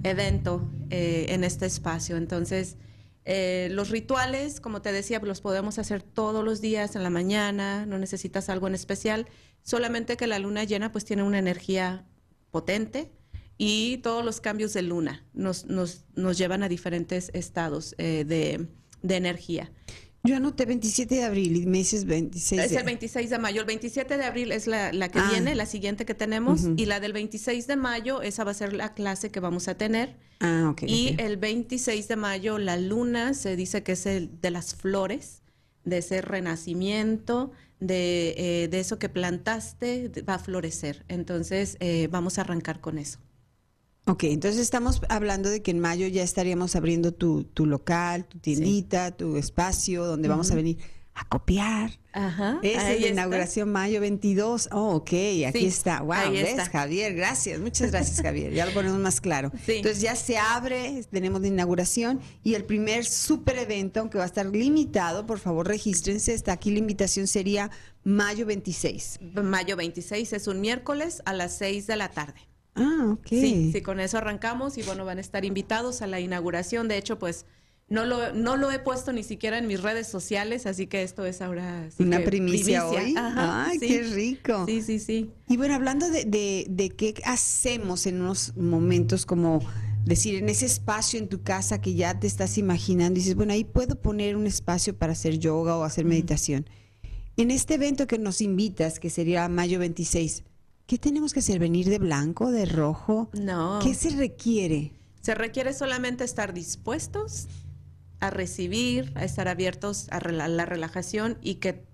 evento eh, en este espacio. Entonces, eh, los rituales, como te decía, los podemos hacer todos los días en la mañana, no necesitas algo en especial, solamente que la luna llena pues tiene una energía potente y todos los cambios de luna nos, nos, nos llevan a diferentes estados eh, de de energía. Yo anoté 27 de abril y me dices 26 Es el 26 de mayo. El 27 de abril es la, la que ah. viene, la siguiente que tenemos. Uh -huh. Y la del 26 de mayo, esa va a ser la clase que vamos a tener. Ah, ok. Y okay. el 26 de mayo, la luna se dice que es el de las flores, de ese renacimiento, de, eh, de eso que plantaste, va a florecer. Entonces, eh, vamos a arrancar con eso. Ok, entonces estamos hablando de que en mayo ya estaríamos abriendo tu, tu local, tu tiendita, sí. tu espacio, donde uh -huh. vamos a venir a copiar. Ajá. Esa es la inauguración mayo 22. Oh, ok, aquí sí, está. Wow, ¿ves, está. Javier? Gracias, muchas gracias, Javier. Ya lo ponemos más claro. Sí. Entonces ya se abre, tenemos la inauguración y el primer super evento, aunque va a estar limitado, por favor regístrense. Está aquí la invitación sería mayo 26. Mayo 26 es un miércoles a las 6 de la tarde. Ah, ok. Sí, sí, con eso arrancamos y bueno, van a estar invitados a la inauguración. De hecho, pues no lo, no lo he puesto ni siquiera en mis redes sociales, así que esto es ahora sí una primicia, primicia, hoy. Ajá, Ay, sí. qué rico. Sí, sí, sí. Y bueno, hablando de, de, de qué hacemos en unos momentos como decir, en ese espacio en tu casa que ya te estás imaginando, dices, bueno, ahí puedo poner un espacio para hacer yoga o hacer meditación. En este evento que nos invitas, que sería mayo 26, ¿Qué tenemos que hacer? ¿Venir de blanco, de rojo? No. ¿Qué se requiere? Se requiere solamente estar dispuestos a recibir, a estar abiertos a la relajación y que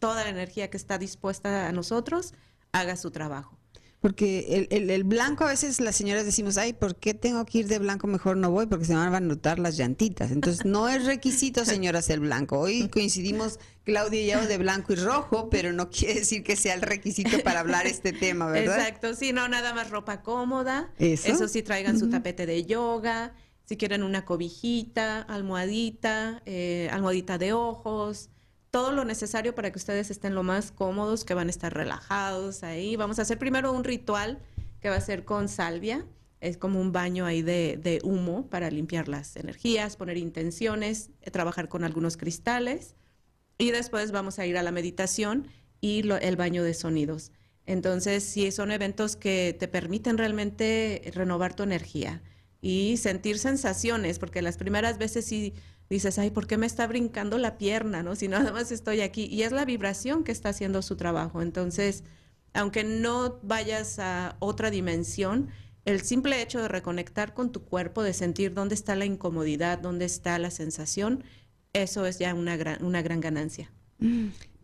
toda la energía que está dispuesta a nosotros haga su trabajo. Porque el, el, el, blanco a veces las señoras decimos, ay, ¿por qué tengo que ir de blanco? Mejor no voy porque se me van a notar las llantitas. Entonces no es requisito, señoras, el blanco. Hoy coincidimos Claudia y yo de blanco y rojo, pero no quiere decir que sea el requisito para hablar este tema, ¿verdad? Exacto, sí, no, nada más ropa cómoda. Eso, Eso sí, traigan uh -huh. su tapete de yoga, si quieren una cobijita, almohadita, eh, almohadita de ojos todo lo necesario para que ustedes estén lo más cómodos, que van a estar relajados ahí. Vamos a hacer primero un ritual que va a ser con salvia. Es como un baño ahí de, de humo para limpiar las energías, poner intenciones, eh, trabajar con algunos cristales. Y después vamos a ir a la meditación y el baño de sonidos. Entonces, sí, son eventos que te permiten realmente renovar tu energía y sentir sensaciones, porque las primeras veces sí dices, ay, ¿por qué me está brincando la pierna? ¿no? Si nada más estoy aquí. Y es la vibración que está haciendo su trabajo. Entonces, aunque no vayas a otra dimensión, el simple hecho de reconectar con tu cuerpo, de sentir dónde está la incomodidad, dónde está la sensación, eso es ya una gran, una gran ganancia.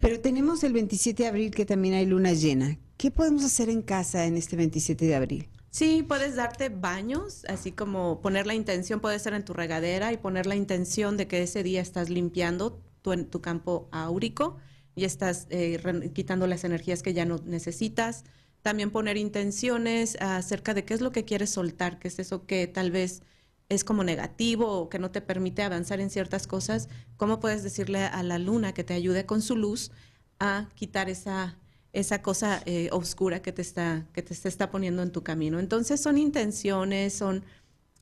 Pero tenemos el 27 de abril que también hay luna llena. ¿Qué podemos hacer en casa en este 27 de abril? Sí, puedes darte baños, así como poner la intención, puede ser en tu regadera y poner la intención de que ese día estás limpiando tu, tu campo áurico y estás eh, quitando las energías que ya no necesitas. También poner intenciones acerca de qué es lo que quieres soltar, qué es eso que tal vez es como negativo o que no te permite avanzar en ciertas cosas. ¿Cómo puedes decirle a la luna que te ayude con su luz a quitar esa esa cosa eh, oscura que te está que te, está poniendo en tu camino. Entonces son intenciones, son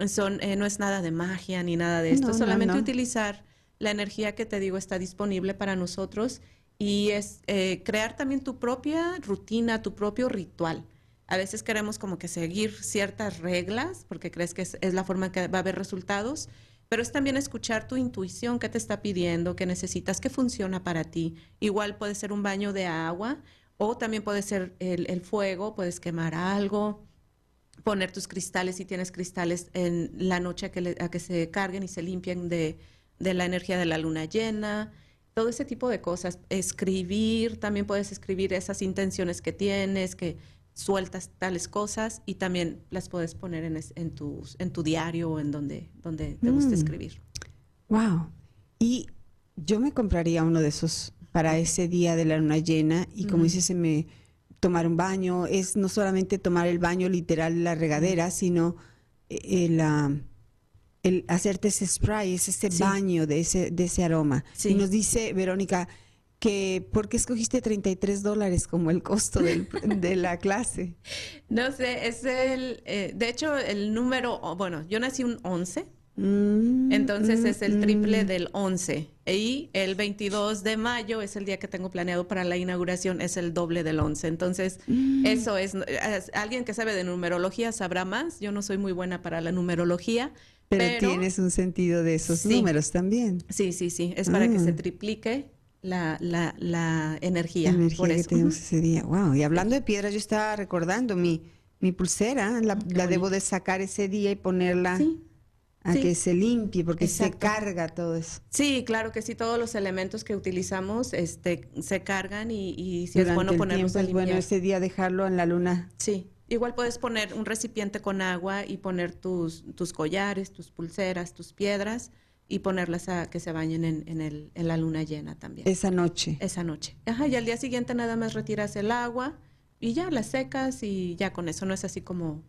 son eh, no es nada de magia ni nada de esto, no, solamente no, no. utilizar la energía que te digo está disponible para nosotros y es eh, crear también tu propia rutina, tu propio ritual. A veces queremos como que seguir ciertas reglas porque crees que es, es la forma que va a haber resultados, pero es también escuchar tu intuición, qué te está pidiendo, qué necesitas, qué funciona para ti. Igual puede ser un baño de agua o también puede ser el, fuego, puedes quemar algo, poner tus cristales, si tienes cristales en la noche a que, a que se carguen y se limpien de, de la energía de la luna llena, todo ese tipo de cosas. Escribir, también puedes escribir esas intenciones que tienes, que sueltas tales cosas y también las puedes poner en, en, tus, en tu diario o en donde, donde te guste mm. escribir. Wow. Y yo me compraría uno de esos para ese día de la luna llena y como dices, se me tomar un baño. Es no solamente tomar el baño literal la regadera, sino eh, el, el hacerte ese spray, es ese baño de ese, de ese aroma. Y nos dice Verónica, que ¿por qué escogiste 33 dólares como el costo de la clase? No sé, es el, eh, de hecho, el número, bueno, yo nací un 11, mm, entonces es el triple mm. del 11. Y el 22 de mayo es el día que tengo planeado para la inauguración, es el doble del 11. Entonces, mm. eso es, alguien que sabe de numerología sabrá más. Yo no soy muy buena para la numerología. Pero, tienes un sentido de esos números también. Sí, sí, sí. Es para que se triplique la, la, la energía. La energía que tenemos ese día. Wow. Y hablando de piedras, yo estaba recordando mi, mi pulsera, la, debo de sacar ese día y ponerla a que se limpie, porque se carga todo eso. Sí, claro que sí, todos los elementos que utilizamos este, se cargan y, y si es bueno ponerlos a limpiar. Es bueno ese día dejarlo en la luna. Sí. Igual puedes poner un recipiente con agua y poner tus, tus collares, tus pulseras, tus piedras y ponerlas a que se bañen en, en, el, en la luna llena también. Esa noche. Esa noche. Ajá, y al día siguiente nada más retiras el agua y ya las secas y ya con eso. No es así como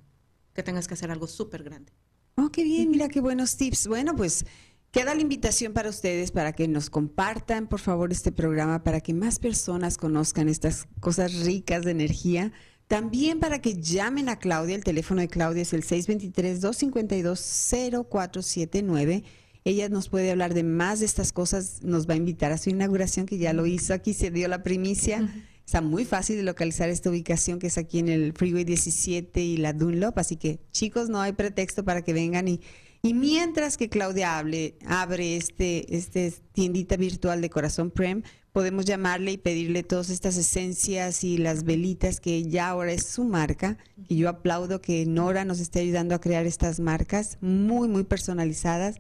que tengas que hacer algo súper grande. Oh, qué bien, mira qué buenos tips. Bueno, pues queda la invitación para ustedes para que nos compartan, por favor, este programa para que más personas conozcan estas cosas ricas de energía. También para que llamen a Claudia, el teléfono de Claudia es el 623-252-0479 ella nos puede hablar de más de estas cosas, nos va a invitar a su inauguración, que ya lo hizo aquí, se dio la primicia. Está muy fácil de localizar esta ubicación que es aquí en el Freeway 17 y la Dunlop, así que chicos, no hay pretexto para que vengan y, y mientras que Claudia hable, abre este, este tiendita virtual de Corazón Prem, podemos llamarle y pedirle todas estas esencias y las velitas que ya ahora es su marca. Y yo aplaudo que Nora nos esté ayudando a crear estas marcas muy, muy personalizadas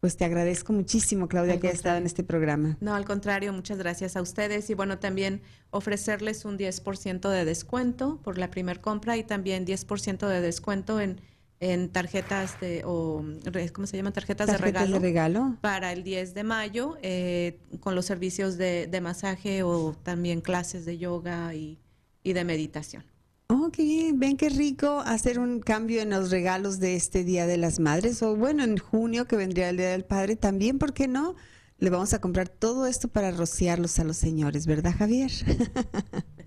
pues te agradezco muchísimo, Claudia, que hayas estado en este programa. No, al contrario, muchas gracias a ustedes y bueno, también ofrecerles un 10% de descuento por la primer compra y también 10% de descuento en, en tarjetas de, o, ¿cómo se llaman? Tarjetas, de, regalo de regalo. Para el 10 de mayo eh, con los servicios de, de, masaje o también clases de yoga y, y de meditación. Oh, qué bien. Ven qué rico hacer un cambio en los regalos de este Día de las Madres. O bueno, en junio que vendría el Día del Padre también, ¿por qué no? Le vamos a comprar todo esto para rociarlos a los señores, ¿verdad, Javier?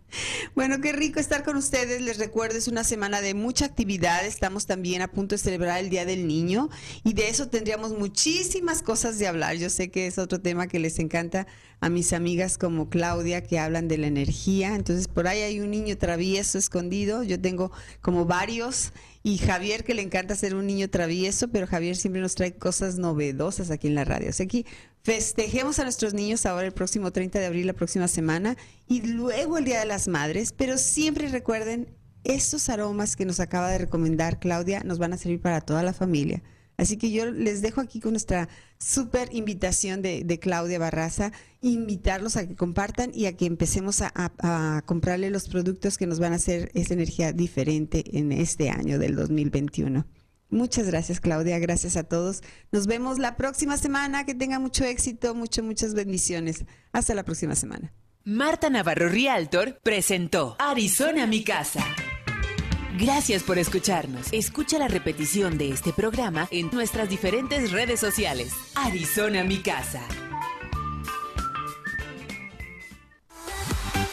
Bueno, qué rico estar con ustedes. Les recuerdo, es una semana de mucha actividad. Estamos también a punto de celebrar el Día del Niño y de eso tendríamos muchísimas cosas de hablar. Yo sé que es otro tema que les encanta a mis amigas como Claudia que hablan de la energía. Entonces, por ahí hay un niño travieso escondido. Yo tengo como varios y Javier que le encanta ser un niño travieso, pero Javier siempre nos trae cosas novedosas aquí en la radio. Sea, aquí festejemos a nuestros niños ahora el próximo 30 de abril, la próxima semana, y luego el Día de las Madres, pero siempre recuerden, estos aromas que nos acaba de recomendar Claudia nos van a servir para toda la familia. Así que yo les dejo aquí con nuestra súper invitación de, Claudia Barraza, invitarlos a que compartan y a que empecemos a, comprarle los productos que nos van a hacer esa energía diferente en este año del 2021. Muchas gracias Claudia, gracias a todos. Nos vemos la próxima semana, que tenga mucho éxito, muchas, muchas bendiciones. Hasta la próxima semana. Marta Navarro Rialtor presentó Arizona mi casa. Gracias por escucharnos. Escucha la repetición de este programa en nuestras diferentes redes sociales. Arizona mi casa.